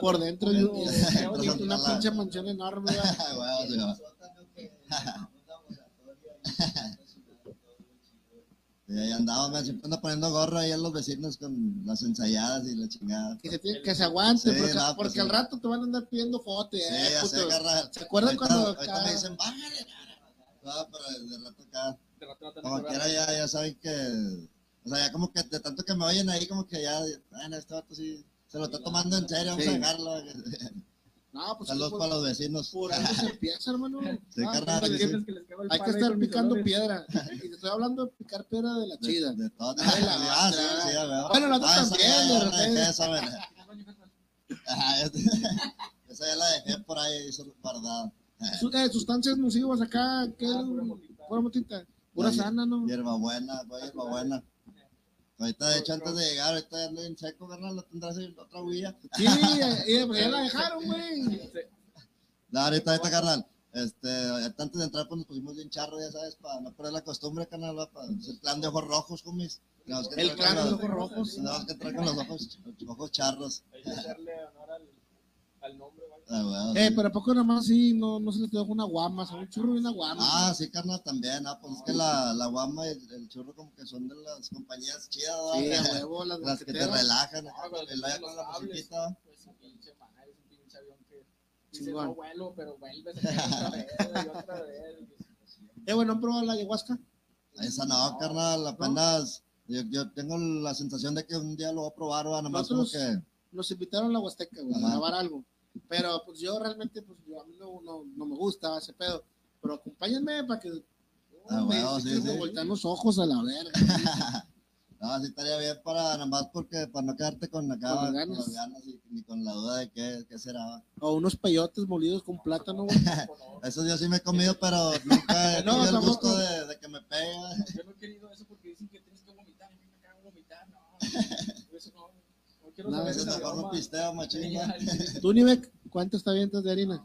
B: Por dentro y,
E: por dentro,
B: y-
E: y-
B: y una pinche mansión enorme, güey. *laughs* *laughs*
C: Ah, Y ahí andamos, man, siempre anda poniendo gorro ahí a los vecinos con las ensayadas y la chingada.
B: Que se, tiene- que se aguante,
C: Sí,
B: porque,
C: no, pues
B: porque
C: sí.
B: al rato te van a andar pidiendo fotos,
C: Sí,
B: eh,
C: ya sé,
B: puto.
C: carnal.
B: ¿Se acuerdan
C: Ahorita-
B: cuando
C: Ahorita
B: acá-
C: me dicen, bájale. No, pero de rato acá.
E: de rato no te
C: Como quiera ya, ya saben que, o sea, ya como que de tanto que me oyen ahí, como que ya, bueno, este vato sí se lo está tomando en serio, vamos
B: Sí.
C: a dejarlo. *laughs*
B: No, pues
C: Saludos para los vecinos.
B: por algo se empieza, hermano. *laughs*
C: Sí,
B: Ah,
C: carnal,
B: hay
C: sí,
B: que-
C: sí.
E: Que
B: Hay que
E: ahí
B: estar picando piedra. *laughs* Y te estoy hablando de picar piedra de la chida.
C: de.
B: Ah, de la
C: Ah, sí.
B: Bueno, la otra
C: Ah, esa
B: también,
C: ya
B: de
C: la
B: repente.
C: dejé, esa, *laughs* Esa ya la dejé por ahí, eso guardada.
B: Eh, sustancias nocivas acá, ¿qué?
E: Ah, pura motita.
B: Pura sana, ¿no?
C: Hierba buena, pues, hierba buena. Ahorita, de hecho, antes de llegar, ahorita ya ando en seco, carnal, lo tendrás en otra huilla.
B: Sí, pues ya la dejaron, güey.
C: No, ahorita, ahorita, carnal. Este, antes de entrar, pues nos pusimos bien charro, ya sabes, para no perder la costumbre, carnal, va, para el plan de ojos rojos, que
B: El clan de ojos rojos.
C: Tenemos que entrar con los ojos, ojos charros.
E: Hay que hacerle honor al, al nombre.
C: Ah, weón,
B: Eh,
C: sí.
B: pero ¿a poco nada más sí, no, no se les dejó una guama, son un churro y una guama.
C: Ah, sí, carnal, también. Ah, pues es que la, la guama y el, el churro, como que son de las compañías chidas,
B: sí, *laughs* huevo, las,
C: Las que te relajan,
E: Ah,
C: y luego
E: ponen
C: con la musiquita.
E: Pues un pinche es un pinche avión que dice
B: Chingón.
E: no vuelo, pero vuelve, se cae otra vez y otra vez. *laughs*
B: Eh, bueno, ¿han probado la ayahuasca?
C: Esa no, carnal, apenas. Yo, yo tengo la sensación de que un día lo voy a probar, ¿va? Nomás como
B: Nosotros-
C: que.
B: Nos invitaron a la Huasteca, güey, a grabar algo. Pero pues yo realmente, pues yo, a mí no, no, no me gusta ese pedo. Pero acompáñenme para que...
C: Ah,
B: me-
C: huevo, sí, sí.
B: voltean los ojos a la verga. *laughs*
C: No, sí estaría bien para, nomás porque, para no quedarte con acá,
B: Con
C: con,
B: las ganas.
C: ganas y, ni con la duda de qué, qué será.
B: o unos peyotes molidos con plátano. *laughs*
C: Eso yo sí me he comido, pero nunca he *laughs*
B: No,
C: tenido el
B: tampoco.
C: gusto de, de que me pega.
E: Yo no he querido eso porque dicen que tienes que vomitar, a mí me cago en vomitar, no. Eso no quiero
C: mejor no
E: idioma.
C: pisteo, machín. ¿va? *laughs*
B: Tú, Nivek, ¿cuántos te avientas de harina?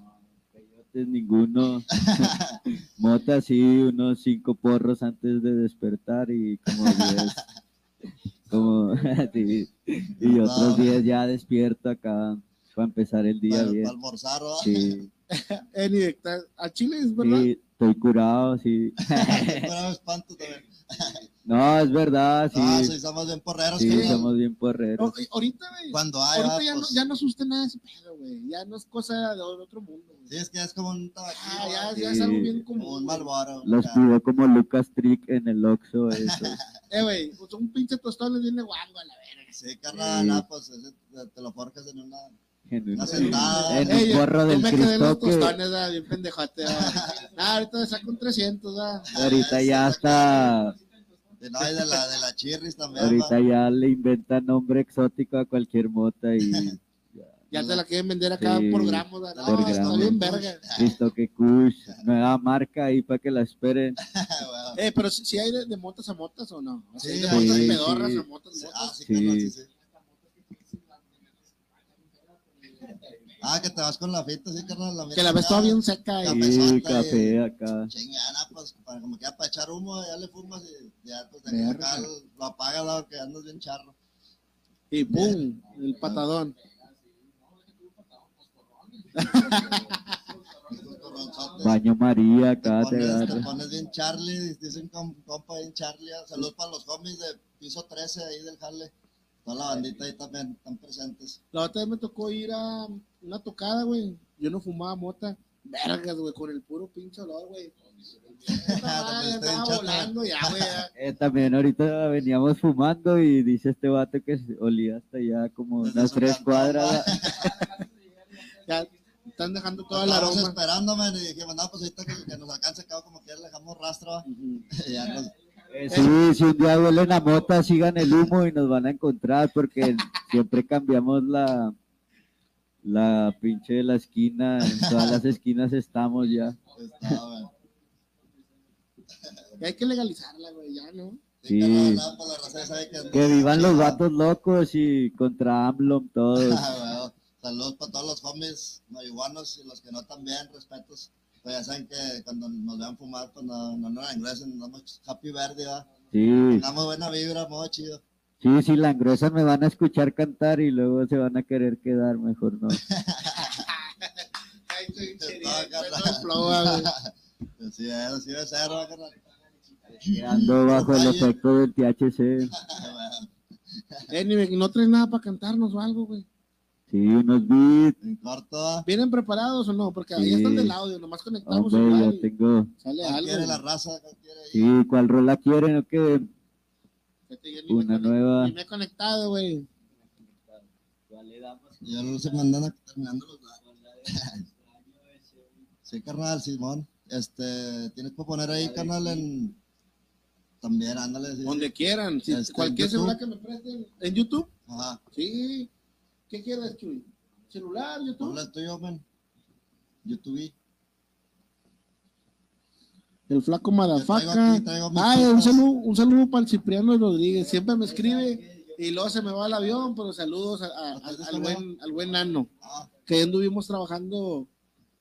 D: Peyotes ninguno. *laughs* Mota sí, unos cinco porros antes de despertar y como *laughs* diez. Como, sí, y otros diez ya despierto acá para empezar el día
C: Para,
D: bien.
C: para almorzar, ¿va?
D: Sí,
B: Eh, Nivek, ¿ta- ¿a Chile es verdad?
D: sí, estoy curado, sí.
C: Pero me espanto también.
D: No, es verdad, sí.
C: Ah, sí, somos bien porreros,
D: Sí,
C: carnal.
D: somos bien
B: No,
D: porreros.
B: y ahorita, güey.
C: Cuando hay,
B: Ahorita ya,
C: pues,
B: no, ya no asusta nada ese pedo, güey. Ya no es cosa de otro mundo. güey.
C: Sí, es que es como un tabaquillo,
B: Ah, ya,
C: va,
B: ya
D: Sí.
B: es algo bien
C: como
B: común.
C: un
B: güey.
C: Marlboro.
D: Los pidió como Lucas Trick en el Oxxo, *laughs* eso.
B: Eh, güey, pues un pinche tostón les viene guango a la verga.
C: Sí, carnal,
D: Sí.
C: ah, pues te lo forjas en una...
D: En un,
C: Una sentada.
D: en
B: Ey,
D: un porro
B: yo
D: del
B: me quedé en los
D: que
B: tostones, ah, bien pendejote. ah. Ah, ahorita me saco un 300, ah.
D: ahorita
C: Sí,
D: ya está,
C: Y no, y de la, de la chirris también,
D: ahorita
C: va.
D: ya le inventan nombre exótico a cualquier mota y *laughs*
B: Ya te la quieren vender acá
D: Sí,
B: por gramos. ah.
C: por
B: No, está
D: gramos.
B: bien verga.
D: listo que Kush, nueva marca ahí para que la esperen. *laughs*
C: Bueno,
B: Eh, pero si, si hay de, de motas a motas o no. O
C: Sí,
B: de
C: sí,
B: motas
D: sí.
B: pedorras a motas,
C: sí,
B: motas.
C: ah, sí,
D: Sí.
C: carnal, sí, sí. Ah, que te vas con la finta, sí, carnal. La
B: Que la ves toda bien seca. Y,
D: Sí, café acá.
C: Chingada, pues, para como queda para echar humo, ya le fumas y ya, pues, de acá lo apagas, ¿no? que andas bien charro.
B: y pum, el patadón.
D: Baño María acá te
C: pones, te pones bien Charlie, dicen com- compa bien Charlie. ah, Saludos para los homies de piso 13 ahí del Jale. Toda la bandita ahí también están presentes.
B: La otra vez me tocó ir a una tocada, güey. Yo no fumaba mota. Vergas, güey, con el puro pinche olor, güey. *laughs* Volando ya, ya. *laughs*
D: Eh, también ahorita veníamos fumando y dice este vato que olía hasta ya como unas tres cuadras. *laughs*
B: Ya están dejando todo el
C: Estábamos
B: aroma.
C: esperándome y dijimos, no, pues ahorita que, que nos alcance acá como que ya le dejamos rastro. ya nos,
D: Eh, sí, si un día huelen a mota, sigan el humo y nos van a encontrar porque siempre cambiamos la la pinche de la esquina, en todas las esquinas estamos ya.
C: estaba,
B: hay que legalizarla, güey, ya, ¿no?
C: Sí, no, que...
D: Vivan los vatos locos y contra AMLOM todos. *laughs*
C: Ah, Saludos para todos los homies marihuanos y los que no también, respetos. Pues ya saben que cuando nos vean fumar, pues no, no nos ingresen, nos damos happy verde, ¿va?
D: Sí,
C: Damos buena vibra, modo chido.
D: Sí, si la engruesan me van a escuchar cantar y luego se van a querer quedar, mejor no. *laughs*
B: Ay.
D: Ando bajo el efecto del THC.
B: Eh, *laughs* no traes nada para cantarnos o algo, güey.
D: Sí, unos beats.
C: En corto.
B: ¿Vienen preparados o no? Porque ahí
D: Sí.
B: están del audio, nomás conectamos
D: Hombre, yo tengo.
B: sale
C: ¿Cuál
B: algo.
C: quiere la raza?
D: Sí, ¿cuál rola quieren o qué?
B: Fíjate, yo ni me
D: Una nueva.
B: Me he conectado, güey.
C: Ya no se mandan a- terminando los datos. Sí, carnal, Simón. Este, tienes que poner ahí, carnal, en... También, ándale. sí.
B: Donde quieran. Si
C: Este,
B: cualquier celular que me presten. ¿En YouTube?
C: Ajá.
B: Sí. ¿Qué quieres, Chuy? ¿Celular, YouTube?
C: Tuyo, man. YouTube.
B: El flaco Madafaca. Ay, un saludo, un saludo para el Cipriano Rodríguez. Siempre me escribe y luego se me va el avión, pero saludos a- a-
C: ¿Lo traes
B: al, buen, al buen nano.
C: Ah,
B: Que anduvimos trabajando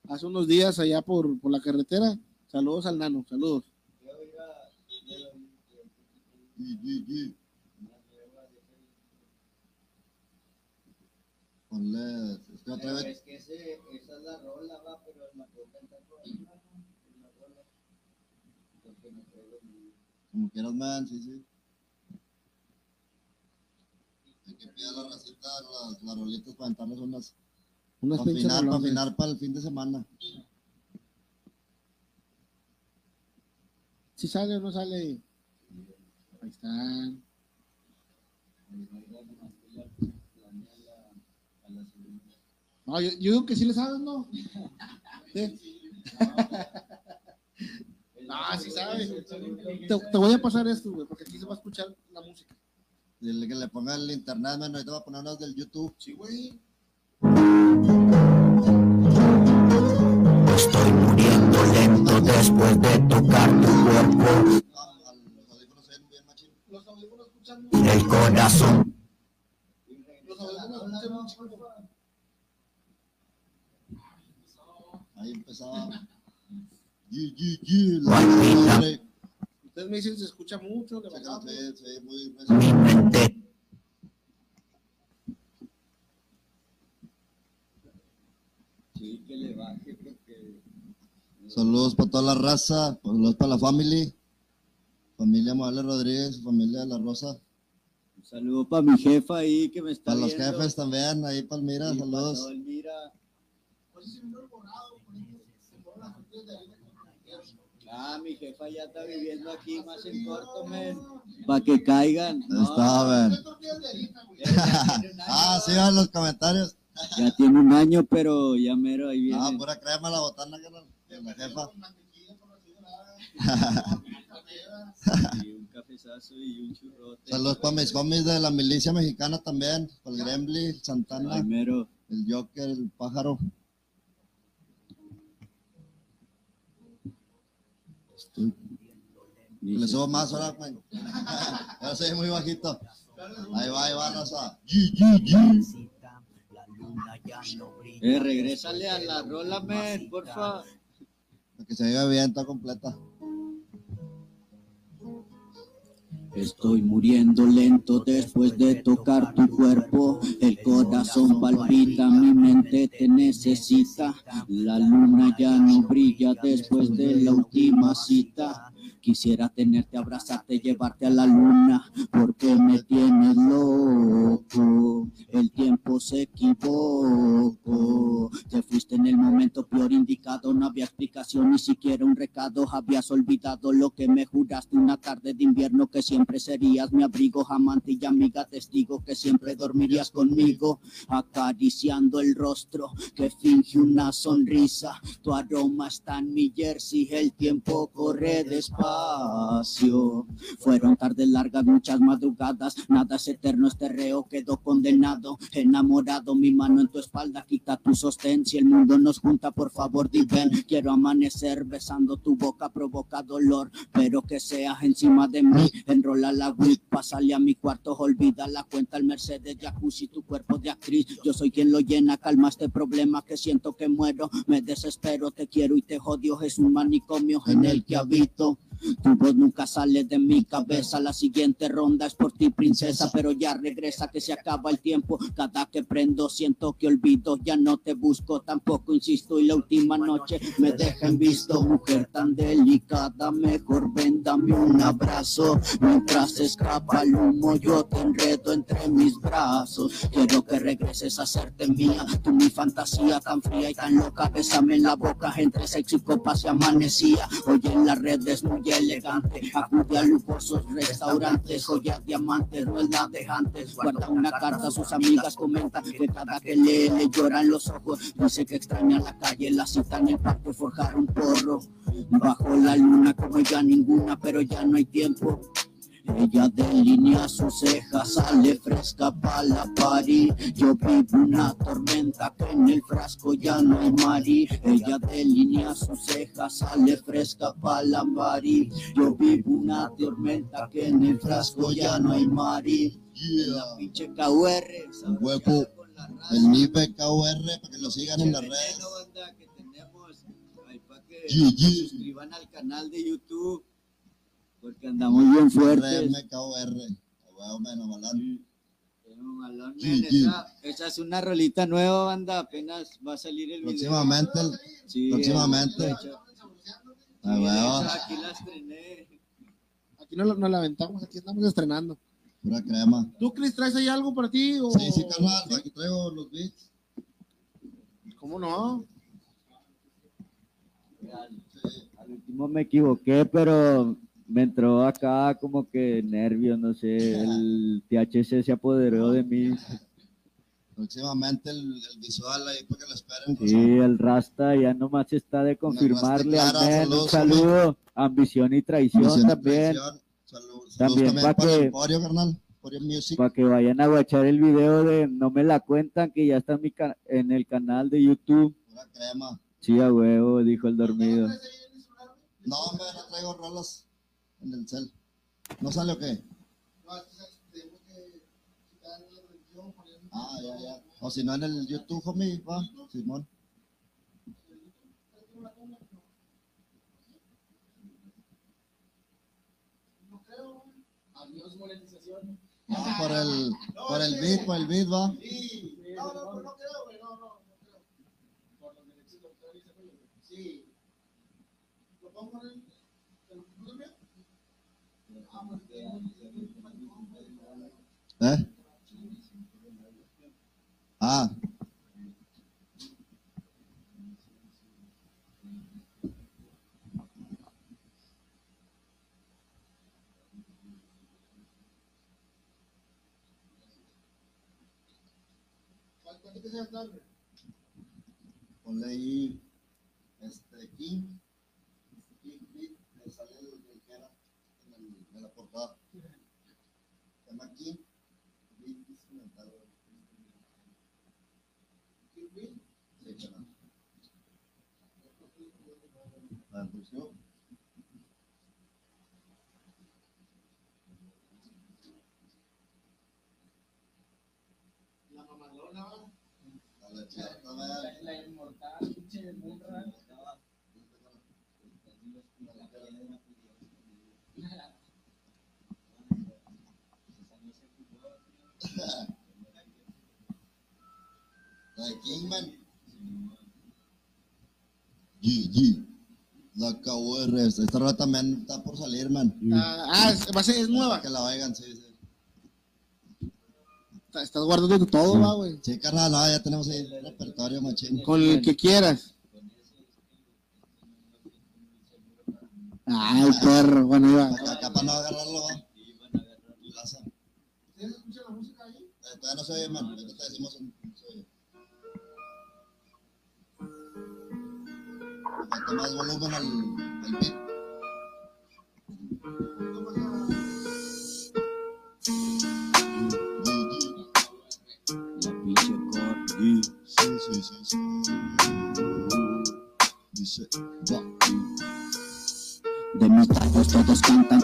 B: hace unos días allá por, por la carretera. Saludos al nano, saludos.
C: y, y, y. Ponle, es que otra vez,
D: que esa es la rola, va, pero la puedo cantar por ahí,
C: como quieras, man, sí, sí. Hay que pedir a la racita las, las rolitas para aventarles unas,
B: Unas
C: para
B: pinches
C: afinar, para afinar para el fin de semana.
B: Si sale o no sale. Ahí están. No, yo, yo digo que sí le sabes, ¿no? *laughs* Sí. No, sí sabes. Te, te voy a pasar esto, güey, porque aquí se va a escuchar la música.
C: Dile que le ponga el internet, man, ahorita voy a poner unas del YouTube.
B: Sí, güey.
A: Estoy muriendo lento después de tocar tu cuerpo.
C: Ah, los audífonos se ven bien machín.
B: Los audífonos escuchan
A: El corazón
B: Los audífonos escuchan.
C: Ahí empezaba. Yi, yi, yi, la
A: Palpita.
C: madre.
B: Ustedes me dicen que se escucha mucho,
C: se ve muy
A: mi mente
D: Sí, que le baje porque.
C: Saludos para toda la raza, saludos para la family. Familia Morales Rodríguez, familia de la Rosa.
F: Un saludo para mi jefa ahí que me está
C: Para los
F: viendo.
C: jefes también, ahí Palmira, saludos.
F: todo.
B: Pues el morado, por eso se fueron las tortillas de harina con tortillas.
F: Ah, mi jefa ya está viviendo aquí más en corto, men. Para que caigan.
C: Ahí está,
B: ¿Qué
C: ven.
B: tortillas de harina, güey? *laughs*
C: Ah, sí, van los comentarios.
F: Ya tiene un año, pero ya mero ahí viene.
C: Ah, pura crema la botana. De la jefa.
F: Y *laughs* un cafezazo y un churrote.
C: Saludos para mis homies de la milicia mexicana también. Para el Gremlin, el
F: Ay,
C: Santana,
F: mero.
C: el Joker, el pájaro. Le subo más ahora, man. Ahora soy muy bajito. Ahí va, ahí va, raza.
F: Eh, regrésale a la rola, men, porfa.
C: Para que se vea bien, está completa.
F: Estoy muriendo lento después de tocar tu cuerpo. El corazón palpita, mi mente te necesita. La luna ya no brilla después de la última cita. Quisiera tenerte, abrazarte, llevarte a la luna, porque me tienes loco. El tiempo se equivocó. Te fuiste en el momento peor indicado, no había explicación, ni siquiera un recado. Habías olvidado lo que me juraste una tarde de invierno, que siempre serías mi abrigo, amante y amiga, testigo que siempre dormirías conmigo, acariciando el rostro que finge una sonrisa. Tu aroma está en mi jersey, el tiempo corre despacio. Fueron tardes largas, muchas madrugadas, nada es eterno, este reo quedó condenado, enamorado, mi mano en tu espalda, quita tu sostén, si el mundo nos junta, por favor, di ven, quiero amanecer besando tu boca, provoca dolor, pero que seas encima de mí, enrola la whip, pásale a mi cuarto, olvida la cuenta, el Mercedes, jacuzzi, tu cuerpo de actriz, yo soy quien lo llena, calma este problema que siento que muero, me desespero, te quiero y te odio, es un manicomio en el que habito. Tu voz nunca sale de mi cabeza. La siguiente ronda es por ti, princesa, pero ya regresa que se acaba el tiempo. Cada que prendo siento que olvido, ya no te busco, tampoco insisto. Y la última noche me dejan visto, mujer tan delicada. Mejor ven, dame un abrazo. Mientras escapa el humo, yo te enredo entre mis brazos. Quiero que regreses a hacerte mía. Tú mi fantasía tan fría y tan loca. Bésame en la boca entre sexo y copas y amanecía. Hoy en las redes muy elegante. Acude a lujosos restaurantes, joyas, diamantes, no es la de antes. Guarda una carta, sus amigas comentan que cada que lee le lloran los ojos. Dice que extraña la calle, la cita en el parque, forjar un porro. Bajo la luna como ya ninguna, pero ya no hay tiempo. Ella delinea sus cejas, sale fresca pa' la party. Yo vivo una tormenta que en el frasco ya no hay mari. Ella delinea sus cejas, sale fresca pa' la party. Yo vivo una tormenta que en el frasco ya no hay mari.
C: Yeah.
F: La pinche KUR.
C: Hueco. El NIPE KUR, para que lo sigan en las redes.
F: Banda, que tenemos para que
C: Yeah, yeah.
F: se suscriban al canal de YouTube porque andamos bien fuertes.
C: Huevo, menos malón.
F: Pero, malón,
C: Sí,
F: men,
C: sí.
F: esa, esa es una rolita nueva, banda. Apenas va a salir el video.
C: Próximamente, el-
F: Sí,
C: próximamente.
F: hecho,
C: Ah,
F: aquí la estrené.
B: Aquí no, la- no la aventamos, aquí estamos estrenando.
C: Pura crema.
B: ¿Tú, Chris, traes ahí algo para ti? O...
C: Sí, sí, carnal. Aquí traigo los beats.
B: ¿Cómo no?
F: Al último me equivoqué, pero me entró acá como que nervio, no sé. El THC se apoderó de mí.
C: Próximamente el, el visual ahí para que lo esperen.
F: Sí, el Rasta ya nomás está de confirmarle al men. Un saludo, ambición y traición
C: de
F: también.
C: traición. Saludos
F: También
C: también,
F: pa'
C: para
F: que-. Para que vayan a guachar el video de No me la cuentan, que ya está en, mi en el canal de YouTube.
C: Pura crema.
F: Sí, a huevo, dijo el dormido.
C: No, hombre, no traigo rolas en el cel. ¿No sale o qué?
B: No, es que tenemos que quitar la un-
C: Ah, ya, ya. O si no, en el YouTube, homie, va. Simón.
B: No creo, güey.
E: Adiós, monetización.
C: Ah, por el, por el beat, por el beat, va.
B: Sí. No, no, pero no creo, güey. No, no, no creo.
E: Por los derechos de autor y güey.
B: Sí. ¿Lo pongo en el... en el YouTube mío?
C: ¿Eh? Ah.
B: ¿Cuál- cuál te quieres dar, güey?
C: Ponle ahí, este, King, King Beat, le sale el, el que era en, el- en la portada. Se llama King Beat Instrumental.
B: King Bill.
C: Sí, canal. La introducción.
B: La mamalona, va.
C: A la chata,
E: La,
C: vea.
E: la inmortal, pinche Munra.
C: La de Kingman. G, G. La KUR. Esta rata también está por salir, man.
B: Ah, ah, es, va a ser, es nueva.
C: Que la oigan, sí, sí.
B: Está- Estás guardando todo, va, güey.
C: Sí, carnal, no, ya tenemos ahí el repertorio machín.
B: Con el que quieras. Ah, el perro, bueno, iba.
C: Acá, acá para no agarrarlo, va.
B: ¿Tienes escucha la música ahí?
C: Eh, Todavía no se oye, man. Ahorita te decimos un. Se oye. Le falta más volumen al,
F: De mis tacos todos cantan,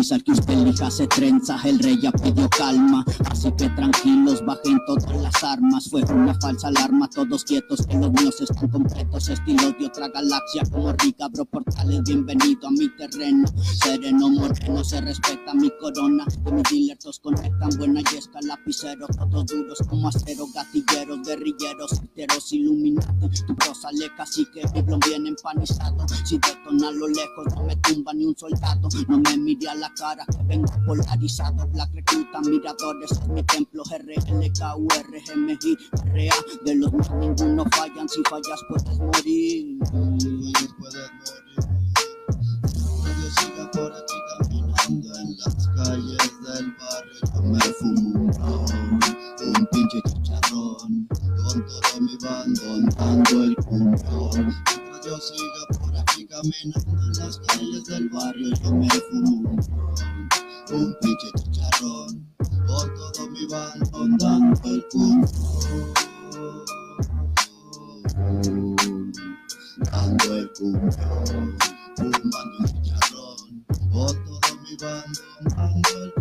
F: que usted elija se trenza, el rey ya pidió calma. Así que tranquilos, bajen todas las armas. Fue una falsa alarma, todos quietos Que los míos están completos. Estilos de otra galaxia como rica Bro Portales, bienvenido a mi terreno. Sereno, moreno, se respeta mi corona. De mis dealers todos conectan, buena yesca, lapicero Todos duros como acero, gatilleros, guerrilleros Certeros, iluminati Tu prosa le cacique, mi blon bien empanizado. Si detona a lo lejos, no me tumba ni un soldado. No me mire a la cara, que vengo polarizado Black recluta miradores, es mi templo RLKURGMI RA De los míos ninguno fallan, si fallas puedes morir
C: Puedes, morir. Siga por aquí caminando en las calles del barrio. Me fumo un ron, un pinche chicharrón. Con todo mi bandón dando el cumbión. Mientras yo siga por aquí caminando en las calles del barrio. Yo me fumo un pinche chicharrón. Con todo mi bandón dando el cumbión dando el cumbión, fumando un chicharrón, con todo mi bandón dando el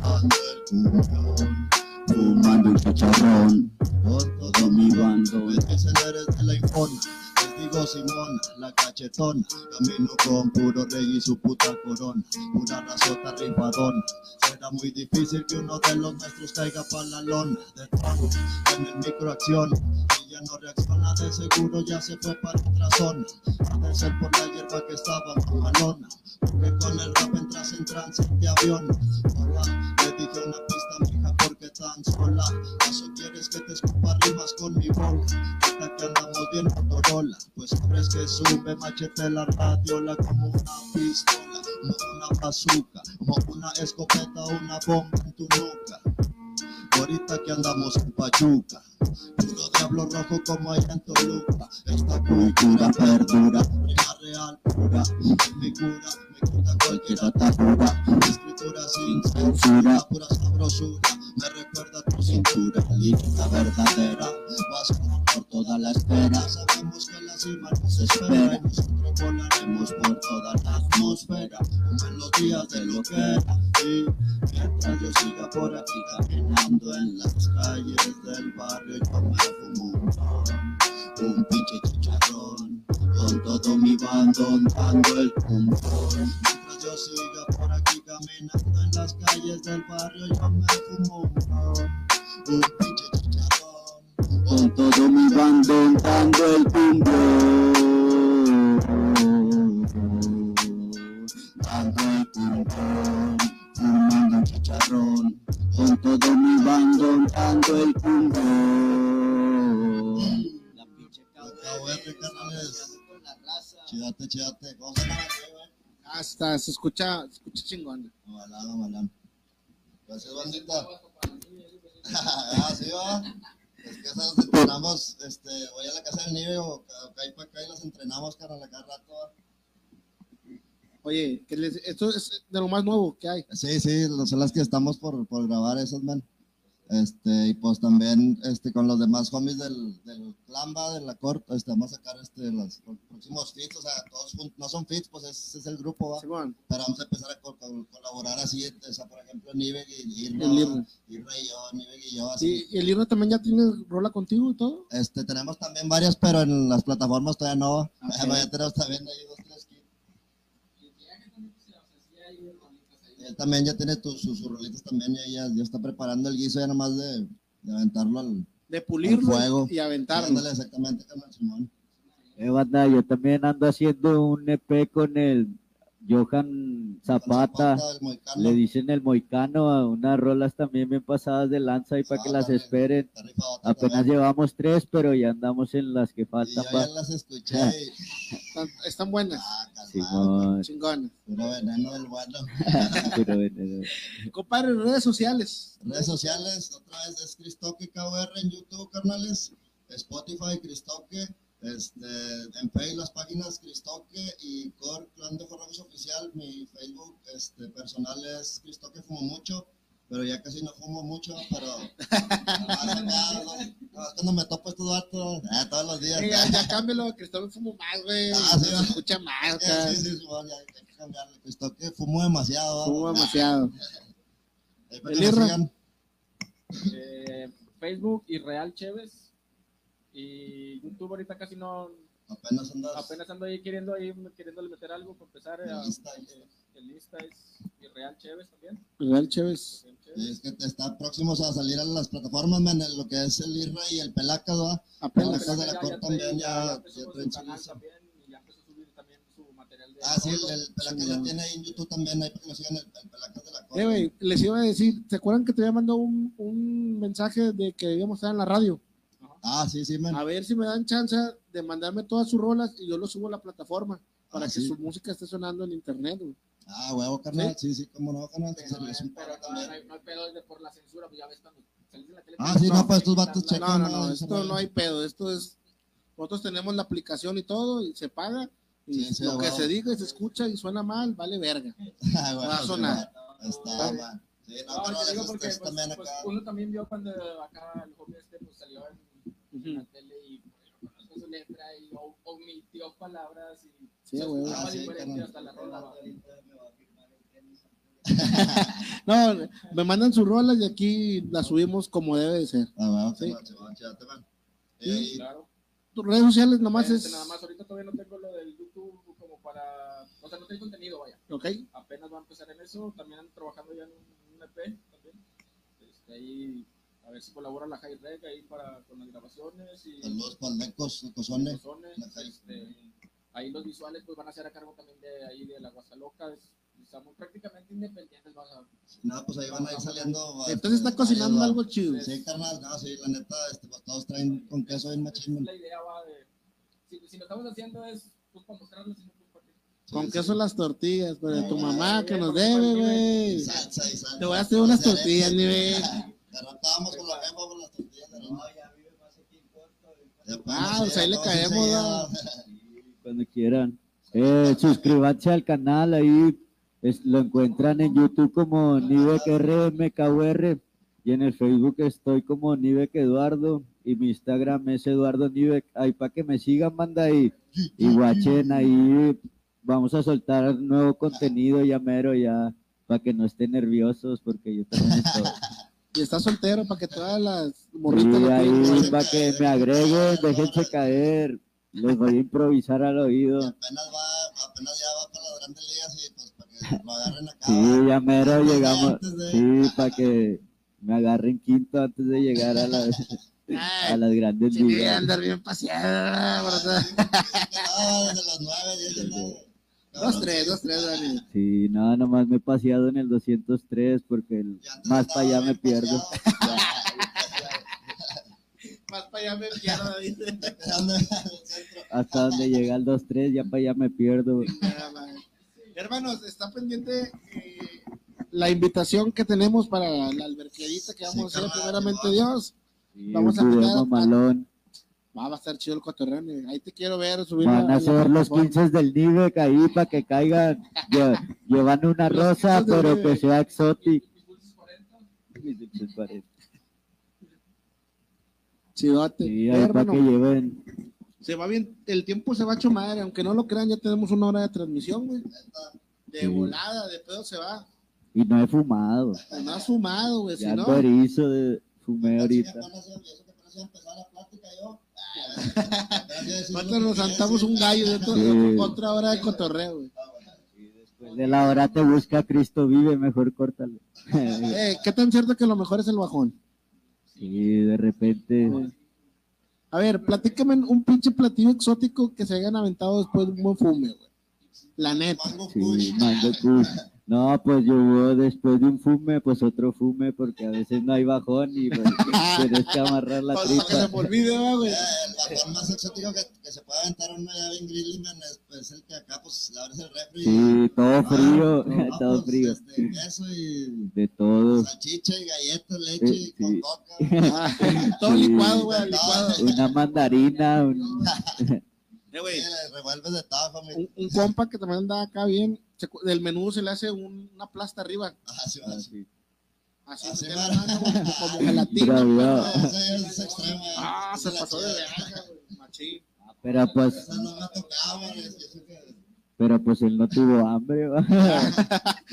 C: dando el
F: Fumando un chicharrón
C: con todo mi bando, es que se eres de la infona. Les digo Simona, la cachetona, camino con puro rey y su puta corona, una razota rifadona. Será muy difícil que uno de los nuestros caiga pa' la lona de trono en el microacción. Ya no reacciona, de seguro ya se fue para otra zona. De ser por la hierba que estaba mamalona, porque con el rap entras en trance de avión. Hola, le dije una pista, mija, porque tan sola. ¿Acaso quieres que te escupa rimas con mi bola? Ahorita que andamos bien Motorola, pues sabes que sube machete la radiola como una pistola, como una bazooka, como una escopeta o una bomba en tu nuca. Ahorita que andamos en Pachuca, puro diablo rojo como allá en Toluca. Esta cultura perdura, prima real pura, mi cura, me quita cualquier atadura. Escritura sin censura, pura sabrosura, me recuerda tu cintura, lírica verdadera, vas por toda la espera. Sabemos que la cima nos espera nosotros volaremos por toda la atmósfera, como en los días de lo que era. Y mientras yo siga por aquí caminando en las calles del barrio, yo me fumo un un pinche chicharrón, con todo mi bando dando el pompón. Mientras yo siga por aquí caminando en las calles del barrio, yo me fumo un pon, un pinche chicharrón,
F: con todo mi bando dando el pompón, dando el pompón, fumando un chicharrón, con todo mi bando dando el pompón.
C: Chidate, chidate. ¿Cómo se llama? güey?
B: Hasta se escucha, se escucha chingón.
C: Mamalán, mamalán. Gracias, bandita. *laughs* ah, sí, va. Es que esas entrenamos, este, voy a la casa del nieve o ca- acá y para acá y las entrenamos, carnal, acá rato.
B: Oye, que les- esto es de lo más nuevo que hay.
C: Sí, sí, son las que estamos por, por grabar esas, man. Este, y pues también este, con los demás homies del, del Clamba, de la corte, este, vamos a sacar este, los, los próximos fits, o sea, todos jun- no son fits, pues es, es el grupo, va.
B: Simón.
C: Pero vamos a empezar a co- co- colaborar así, o sea, por ejemplo, Nivek y Irma,
B: El Irma.
C: Irma y yo, Nivek y yo, así.
B: ¿Y, el Irma también ya tiene rola contigo y todo?
C: Este, tenemos también varias, pero en las plataformas todavía no.
B: Ok. *laughs*
C: Ya tenemos también ahí dos, tres kits. Y él también ya tiene tus, sus, sus rolitas también, ya, ya, ya está preparando el guiso ya nomás de, de aventarlo al...
B: De pulirlo
C: Al fuego.
B: y aventarlo.
C: Ándale, exactamente, Simón.
D: Eh, banda, yo también ando haciendo un EP con el Johan Zapata. Le dicen el Moicano a unas rolas también bien pasadas de lanza y para que las esperen. Apenas
C: también.
D: llevamos tres, pero ya andamos en las que
C: yo
D: faltan.
C: ya las escuché y... *laughs*
B: Están, están buenas,
C: Ah, calmado,
D: Simón.
B: chingonas.
C: puro veneno del bueno.
D: Pero bueno,
B: Compadre, redes sociales.
C: Redes sociales, otra vez es Cristoque KUR en YouTube, carnales. Spotify, Cristoque. Este, en Facebook las páginas Cristoque y Core Clan de Forramos Oficial. Mi Facebook este, personal es Cristoque Fumo Mucho, pero ya casi no fumo mucho, pero acá, *laughs* cuando me topo estos datos, eh, todos los días.
B: Eh, ya, ya cámbialo, Cristóbal fumo más, güey.
C: Ah, sí,
B: se escucha más.
C: Sí, sí, sí, Simón, ya hay que cambiarle. Cristoque fumo demasiado.
B: Fumo demasiado. *laughs*
C: Para
B: El.
E: Eh, Facebook y Real Chévez. Y YouTube ahorita casi no,
C: Apenas andas.
E: apenas ando ahí queriendo ahí queriéndole meter algo para empezar.
C: El
E: a-
C: Insta,
E: eh, el Insta es y Real Chévez también.
B: Real Chévez.
E: Real
C: Y
E: Chévez.
C: es que te está próximos a salir a las plataformas, man, en lo que es el IRRA y el Pelacas, ¿va?
B: Apenas.
C: De la
E: Ya-
C: Cor
E: ya
C: también, ya, traen
E: también y ya empezó a subir también su material de
C: Ah, sí, el, el Pelacas ya tiene ahí en YouTube también, ahí para que lo sigan, el, el Pelacas de la Cor.
B: Eh, güey, les iba a decir, ¿se acuerdan que te había mandado un, un mensaje de que íbamos a estar en la radio?
C: Ah, sí, sí, man.
B: A ver si me dan chance de mandarme todas sus rolas y yo lo subo a la plataforma para
C: Ah,
B: que
C: sí.
B: su música esté sonando en internet, güey.
C: Ah, huevo, carnal, sí, sí, cómo no, carnal,
E: Pero,
C: un
E: pero no,
C: también.
E: no hay, no hay pedo de por la censura, pues ya ves cuando salís en la tele.
C: Ah, sí, no, pues estos vatos checan.
B: No, no, no,
C: no,
B: esto no hay pedo, esto es, nosotros tenemos la aplicación y todo y se paga y
C: Sí, sí,
B: lo que se diga y se escucha y suena mal, vale verga. *laughs*
C: Ah, bueno,
B: va a
C: sí,
B: sonar.
C: Está, man. Sí, no,
E: No, te digo porque
C: es
E: pues,
C: también
E: pues,
C: acá.
E: uno también vio cuando acá el joven este pues salió en, en la
B: Ujú.
E: tele y pues, yo conozco su letra y omitió palabras y
B: Sí,
E: se
B: güey.
E: escuchaba
C: sí,
E: diferente hasta la rola. *laughs*
B: No, me mandan sus rolas y aquí las subimos como debe de ser.
C: Ah,
B: Sí.
C: sí,
E: Claro.
B: Tus redes sociales nomás
E: Este,
B: es...
E: Nada más ahorita todavía no tengo lo del YouTube como para, o sea, no tengo contenido, vaya.
B: Ok,
E: Apenas va a empezar en eso, también ando trabajando ya en un, un EP también. Este, ahí a ver si colabora la High Reg ahí para con las grabaciones y
C: Saludos para Lecos, High.
E: este, ahí los visuales pues van a ser a cargo también de ahí de la Guasaloca, es- estamos prácticamente independientes, a
C: No, pues ahí van a ir saliendo.
B: entonces está cocinando
C: varios,
B: algo chido.
C: va. Sí, carnal, no, sí, la neta, este, pues todos traen con queso bien machín. man.
E: la idea va de si, si lo estamos haciendo es pues para mostrarlo sino pues
B: ¿Con son las tortillas? Pero de tu
C: Ah,
B: mamá que nos debe, güey.
C: Salsa y salsa.
B: Te voy a hacer unas tortillas, nivel. *laughs*
C: Derrotábamos con la jefa por las tortillas de harina. Ya,
B: Ah,
C: pues,
B: pues ahí le
C: no,
B: caemos,
D: cuando quieran. Eh, *laughs* suscríbanse al canal, ahí es- lo encuentran en YouTube como Nivek RMKUR y en el Facebook estoy como Nivek Eduardo y mi Instagram es Eduardo Nivek. Ahí para que me sigan, manda ahí y guachen ahí. Vamos a soltar nuevo contenido ya mero ya para que no estén nerviosos porque yo también estoy. *laughs*
B: y está soltero para que todas las morritas. Y
D: ahí para que me agreguen, déjense caer. Les voy a improvisar al oído.
C: Y apenas va, apenas ya va para las grandes ligas y pues para que lo agarren acá.
D: Sí, ya mero llegamos.
C: De...
D: Sí, para que me agarren quinto antes de llegar a las, Ay, a las grandes ligas.
B: Sí, andar bien paseado, ¿verdad? *laughs*
C: desde las nueve, diez
B: de 2-3, 2-3,
D: Sí, nada, nomás me he paseado en el 203 porque el más para *laughs* allá me pierdo.
B: más para allá me pierdo,
C: David.
D: Hasta donde llega el 2-3, ya para allá me pierdo.
B: Hermanos, está pendiente eh, la invitación que tenemos para la alberquerita que vamos
C: sí,
B: a hacer, primeramente Dios.
D: Sí,
B: vamos a
D: jugar
B: Va, va a estar chido el cotorreo. Ahí te quiero ver subir.
D: Van a ser los
B: plataforma.
D: 15 del Nivec ahí para que caigan. Lle- *laughs* Llevan una rosa,
B: 15 del
D: pero que sea exótico.
E: Mis pulsos 40.
D: Mis dulces 40.
B: Chidote.
D: Sí, ahí para que lleven.
B: se va bien, el tiempo se va a madre, aunque no lo crean, ya tenemos una hora de transmisión, güey. De
D: Sí.
B: volada, de pedo se va.
D: Y no he fumado.
B: No has fumado, güey, si
D: Ya
B: no.
D: ando erizo de fumé ahorita.
C: Apenas a empezar la plática yo. *laughs* Lo
B: nos saltamos un gallo de otra hora de cotorreo, güey.
D: Después de la hora te busca Cristo vive, mejor córtalo. *laughs*
B: Eh, ¿Qué tan cierto que lo mejor es el bajón?
D: Sí, de repente.
B: A ver, platícame un pinche platillo exótico que se hayan aventado después de un buen fume, güey. La neta.
C: Mango
D: Sí, mango. No, pues yo hubo después de un fume, pues otro fume, porque a veces no hay bajón y pues, *laughs* tienes que amarrar la
B: Para que se
D: tripa.
B: me olvide, ¿va, güey.
C: Eh, El bajón más exótico que, que se puede aventar uno ya bien man, es, pues, el que acá pues le abres el refri.
D: Sí, todo
C: Ah,
D: frío,
C: no, *laughs*
D: todo
C: pues,
D: frío.
C: Este, queso y
D: De todo.
C: salchicha y galletas, leche
D: Sí,
C: y con
D: sí.
C: coca.
B: Ah, *laughs* todo
D: Sí.
B: licuado, güey, licuado.
D: Una mandarina, un-
B: Eh, güey,
C: revuelves de
B: un, un compa que también anda acá bien, se del menú se le hace un- una plasta arriba,
C: Ah, sí, va, sí.
B: así,
C: Así,
B: se
C: mano.
B: como, como *laughs* gelatina.
C: Eh.
B: Ah, se pasó de
C: chida.
B: verga, güey, machín.
D: Pero pues,
C: no me
D: pero pues él no tuvo hambre, ¿va? *laughs*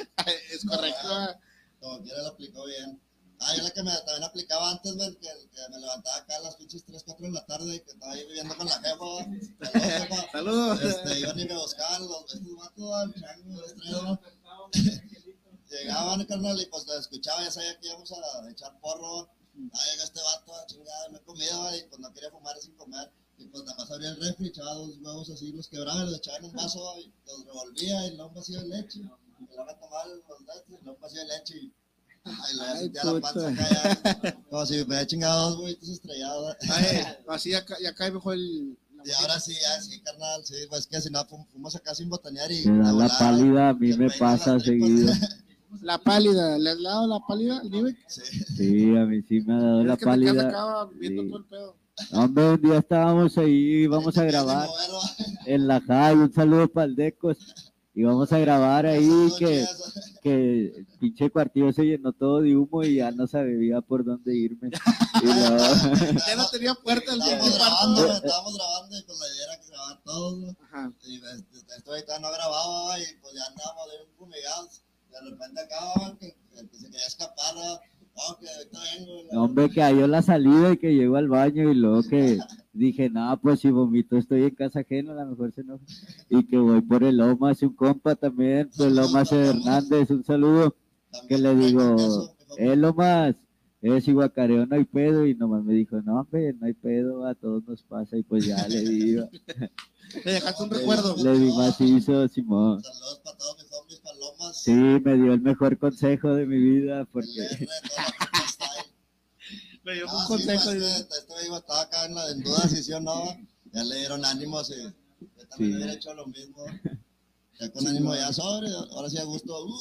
B: Es correcto. ¿va?
C: Como quiera lo aplicó bien. Ah, yo la que me también aplicaba antes, man, que, que me levantaba acá a las pinches 3, 4 de la tarde y que estaba ahí viviendo con la jefa. Saludos. Este, iban y me buscaban los estos vatos, al chango, estrella, *laughs* Llegaban, carnal, y pues lo escuchaba, ya sabía que íbamos a echar porro. Ah, llega este vato, chingada, no he comido, y pues no quería fumar sin comer. Y pues nada más abría el refri, echaba dos huevos así, los quebraba, los echaba en un vaso, va, y los revolvía, y luego un vacío de leche. Y luego tomaba los leches, y luego un vacío de leche, y... Ay, le
B: Ay,
C: la panza acá ya, como si me hubiera chingado dos huevitos estrellados.
B: así acá, y acá mejor el. la
C: Y ahora sí, ya sí, carnal, sí, pues que si no, fuimos acá sin botanear y...
D: Me da
C: de
D: la
C: volada,
D: pálida, a mí me pasa seguido. *laughs*
B: La pálida, ¿le has dado la pálida al Nivek?
C: Sí.
D: Sí, a mí sí me ha dado
B: Es
D: la
B: que te quedas
D: pálida.
B: acá viendo
D: Sí.
B: todo el pedo.
D: Hombre, un día estábamos ahí, íbamos a grabar en la JAI, un saludo para el Decos. Y vamos a grabar ahí que, que el pinche cuartillo se llenó todo de humo y ya no sabía por dónde irme. *laughs* Y luego,
B: Ya no tenía puerta el
C: Estábamos grabando, estábamos grabando y pues la idea era que grabar todos.
B: Ajá.
C: Y este, esto ahorita no grababa y pues ya andábamos de un fumigados. De repente acababan que, que se quería escapar, ¿no? Oh, que ahorita vengo.
D: hombre, que halló la salida y que llegó al baño y luego que *laughs* dije, no, pues si vomito estoy en casa ajena, a lo mejor se enoja. Y que voy por el Lomas, un compa también, pues Lomas Hernández, un saludo. que le digo, eh, Lomas, es iguacareo, no hay pedo. Y nomás me dijo, no, hombre, no hay pedo, a todos nos pasa. Y pues ya le di, *laughs*
B: Le dejaste un recuerdo.
D: le di macizo, Simón.
C: Saludos para todos mis homies palomas.
D: Sí, me dio el mejor consejo de mi vida, porque *laughs*
C: R, toda la puta style.
B: Le dio
C: No,
B: un consejo.
C: este, este estaba acá en, la, en duda si sí o no. Ya le dieron ánimos y yo también
D: Sí.
C: hubiera hecho lo mismo. Ya con ánimo ya sobre, ahora sí a gusto. uh.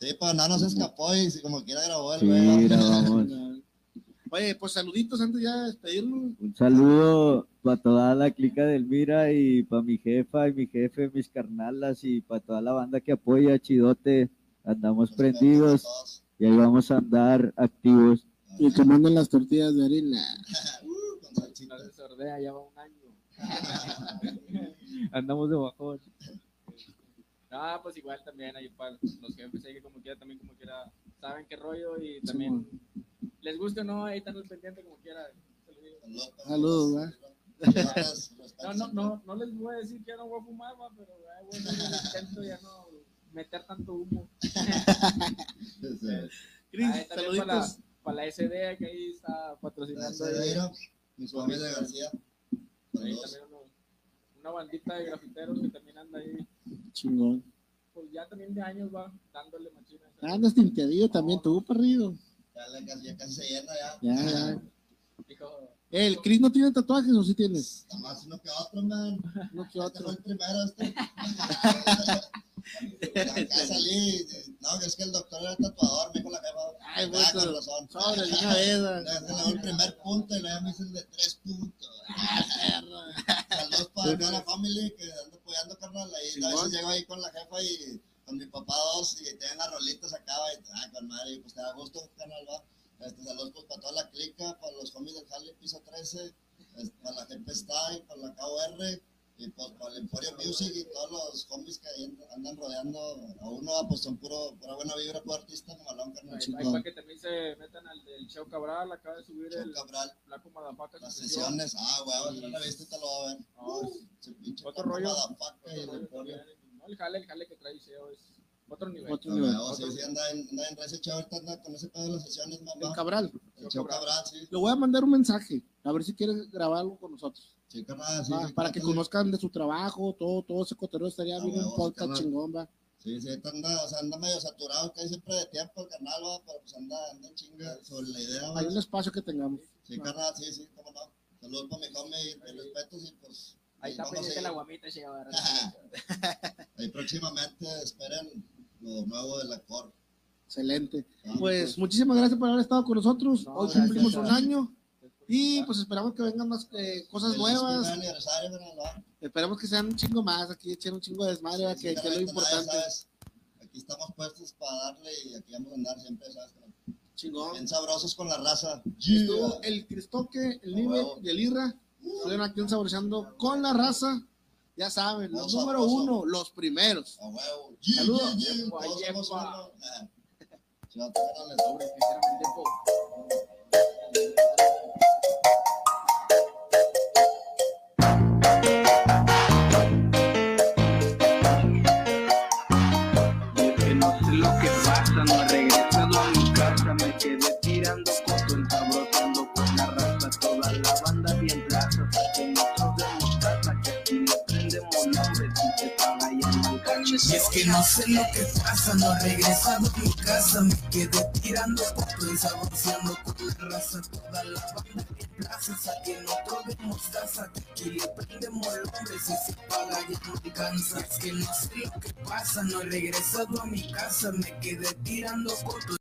C: Sí, pues nada, no se escapó y si como quiera grabó el
D: sí, grabamos. *laughs*
B: Oye, pues saluditos antes ya de despedirnos.
D: Un saludo para toda la clica del Mira y para mi jefa y mi jefe, mis carnalas y para toda la banda que apoya, Chidote. Andamos prendidos. Y ahí vamos a andar activos.
B: Y que manden las tortillas de harina.
E: No se sordea, ya va un año.
D: Andamos de bajón.
E: Ah, pues igual también ahí para los jefes, ahí que como quiera, también como quiera, saben qué rollo y también les gusta o no, ahí están al pendiente como quiera.
C: Saludos.
B: Saludos,
E: No, no, no, no les voy a decir que ya no voy a fumar, va, pero ay, bueno, intento ya no meter tanto humo. *laughs*
C: Sí.
B: Cris,
E: Ahí también para la,
B: saluditos.
E: para la SD que ahí está patrocinando.
C: Jairo. Mis homies de García.
E: Ahí también una bandita de grafiteros que también anda ahí,
B: Chingón.
E: pues ya también de años va dándole machina.
B: Andas tinteadillo también tú, perrido.
C: Ya, le- casi, ya casi se llena ya.
B: Ya, ya.
E: Dijo,
B: ¿El Chris no tiene tatuajes o sí tienes?
C: Está más uno que otro, man.
B: No que otro.
C: fue el primero, este. *laughs* Acá salí, no, es que el doctor era tatuador, me dijo la jefa.
B: Ay,
C: ah,
B: pues,
C: con razón.
B: Sobre una vez.
C: Le doy el primer punto y luego me dicen de tres puntos. Saludos para acá a la family que ando apoyando, carnal. Ahí a veces llego ahí con la jefa y con mi papá dos y tienen las rolitas acá. Y, ah, con madre, pues te da gusto, carnal, va. Este, saludos pues para toda la clica, para los homies del Harley Piso 13, este, para la GP Style, para la KOR y pues para el Emporio Music y todos los homies que andan rodeando a uno, pues son puro, pura buena vibra, puro artista, malón, carnal.
E: ahí para que también se metan al del Cheo Cabral, acaba de subir
C: Chau,
E: el
C: Cabral,
E: Flaco Madafaca.
C: las
E: su sesión.
C: sesiones, ah, si no la viste te lo va a ver.
E: No,
C: Ese pinche
E: Otro rollo.
C: Madafaca y el Emporio.
E: No, el jale, el jale que trae Cheo es otro nivel.
B: Otro
C: No,
B: nivel.
C: huevo, sí, sí, anda en, anda en recio, chavo, anda con ese pedo de las sesiones,
B: El
C: mamá.
B: Cabral.
C: El Chau Cabral, sí.
B: Le voy a mandar un mensaje. A ver si quieres grabar algo con nosotros.
C: Sí, carnal, sí,
B: Ah, para que conozcan de su trabajo, todo, todo ese cotorreo estaría
C: Ah,
B: bien un podcast chingón, va.
C: Sí, sí, anda, o sea, anda medio saturado, que hay siempre de tiempo el carnal, va, pero pues anda, anda en chinga sobre la idea, va.
B: Hay un espacio que tengamos.
C: Sí, carnal, sí, sí, cómo no. Saludos para mi homie y mis respetos y pues.
E: Ahí está pendiente la guamita ver. *laughs*
C: Ahí próximamente esperen lo nuevo de la COR.
B: Excelente.
C: Ah,
B: Pues muchísimas gracias por haber estado con nosotros.
E: No,
B: Hoy
E: gracias,
B: cumplimos un
C: gracias.
B: año y pues esperamos que vengan más eh, cosas
C: feliz
B: nuevas. Esperemos que sean un chingo más. Aquí echen un chingo de desmadre,
C: Sí,
B: que, que es lo importante.
C: sabes, Aquí estamos puestos para darle y aquí vamos a andar siempre, ¿sabes?
B: Chingón.
C: Bien sabrosos con la raza.
B: Estuvo el Cristoque, el Nive y el Irra. Estuvieron aquí saboreando con la raza. Ya saben, los número uno, los primeros.
C: A huevo.
B: Saludos.
C: Yeah, yeah,
E: Yepa,
C: Todos somos
G: Y es que no sé lo que pasa, no he regresado a mi casa, me quedé tirando fotos y saboreando con la raza, toda la banda en plaza, de mostaza, que aquí le prendemos el hombre, si se paga ya no alcanza. Es que no sé lo que pasa, no he regresado a mi casa, me quedé tirando fotos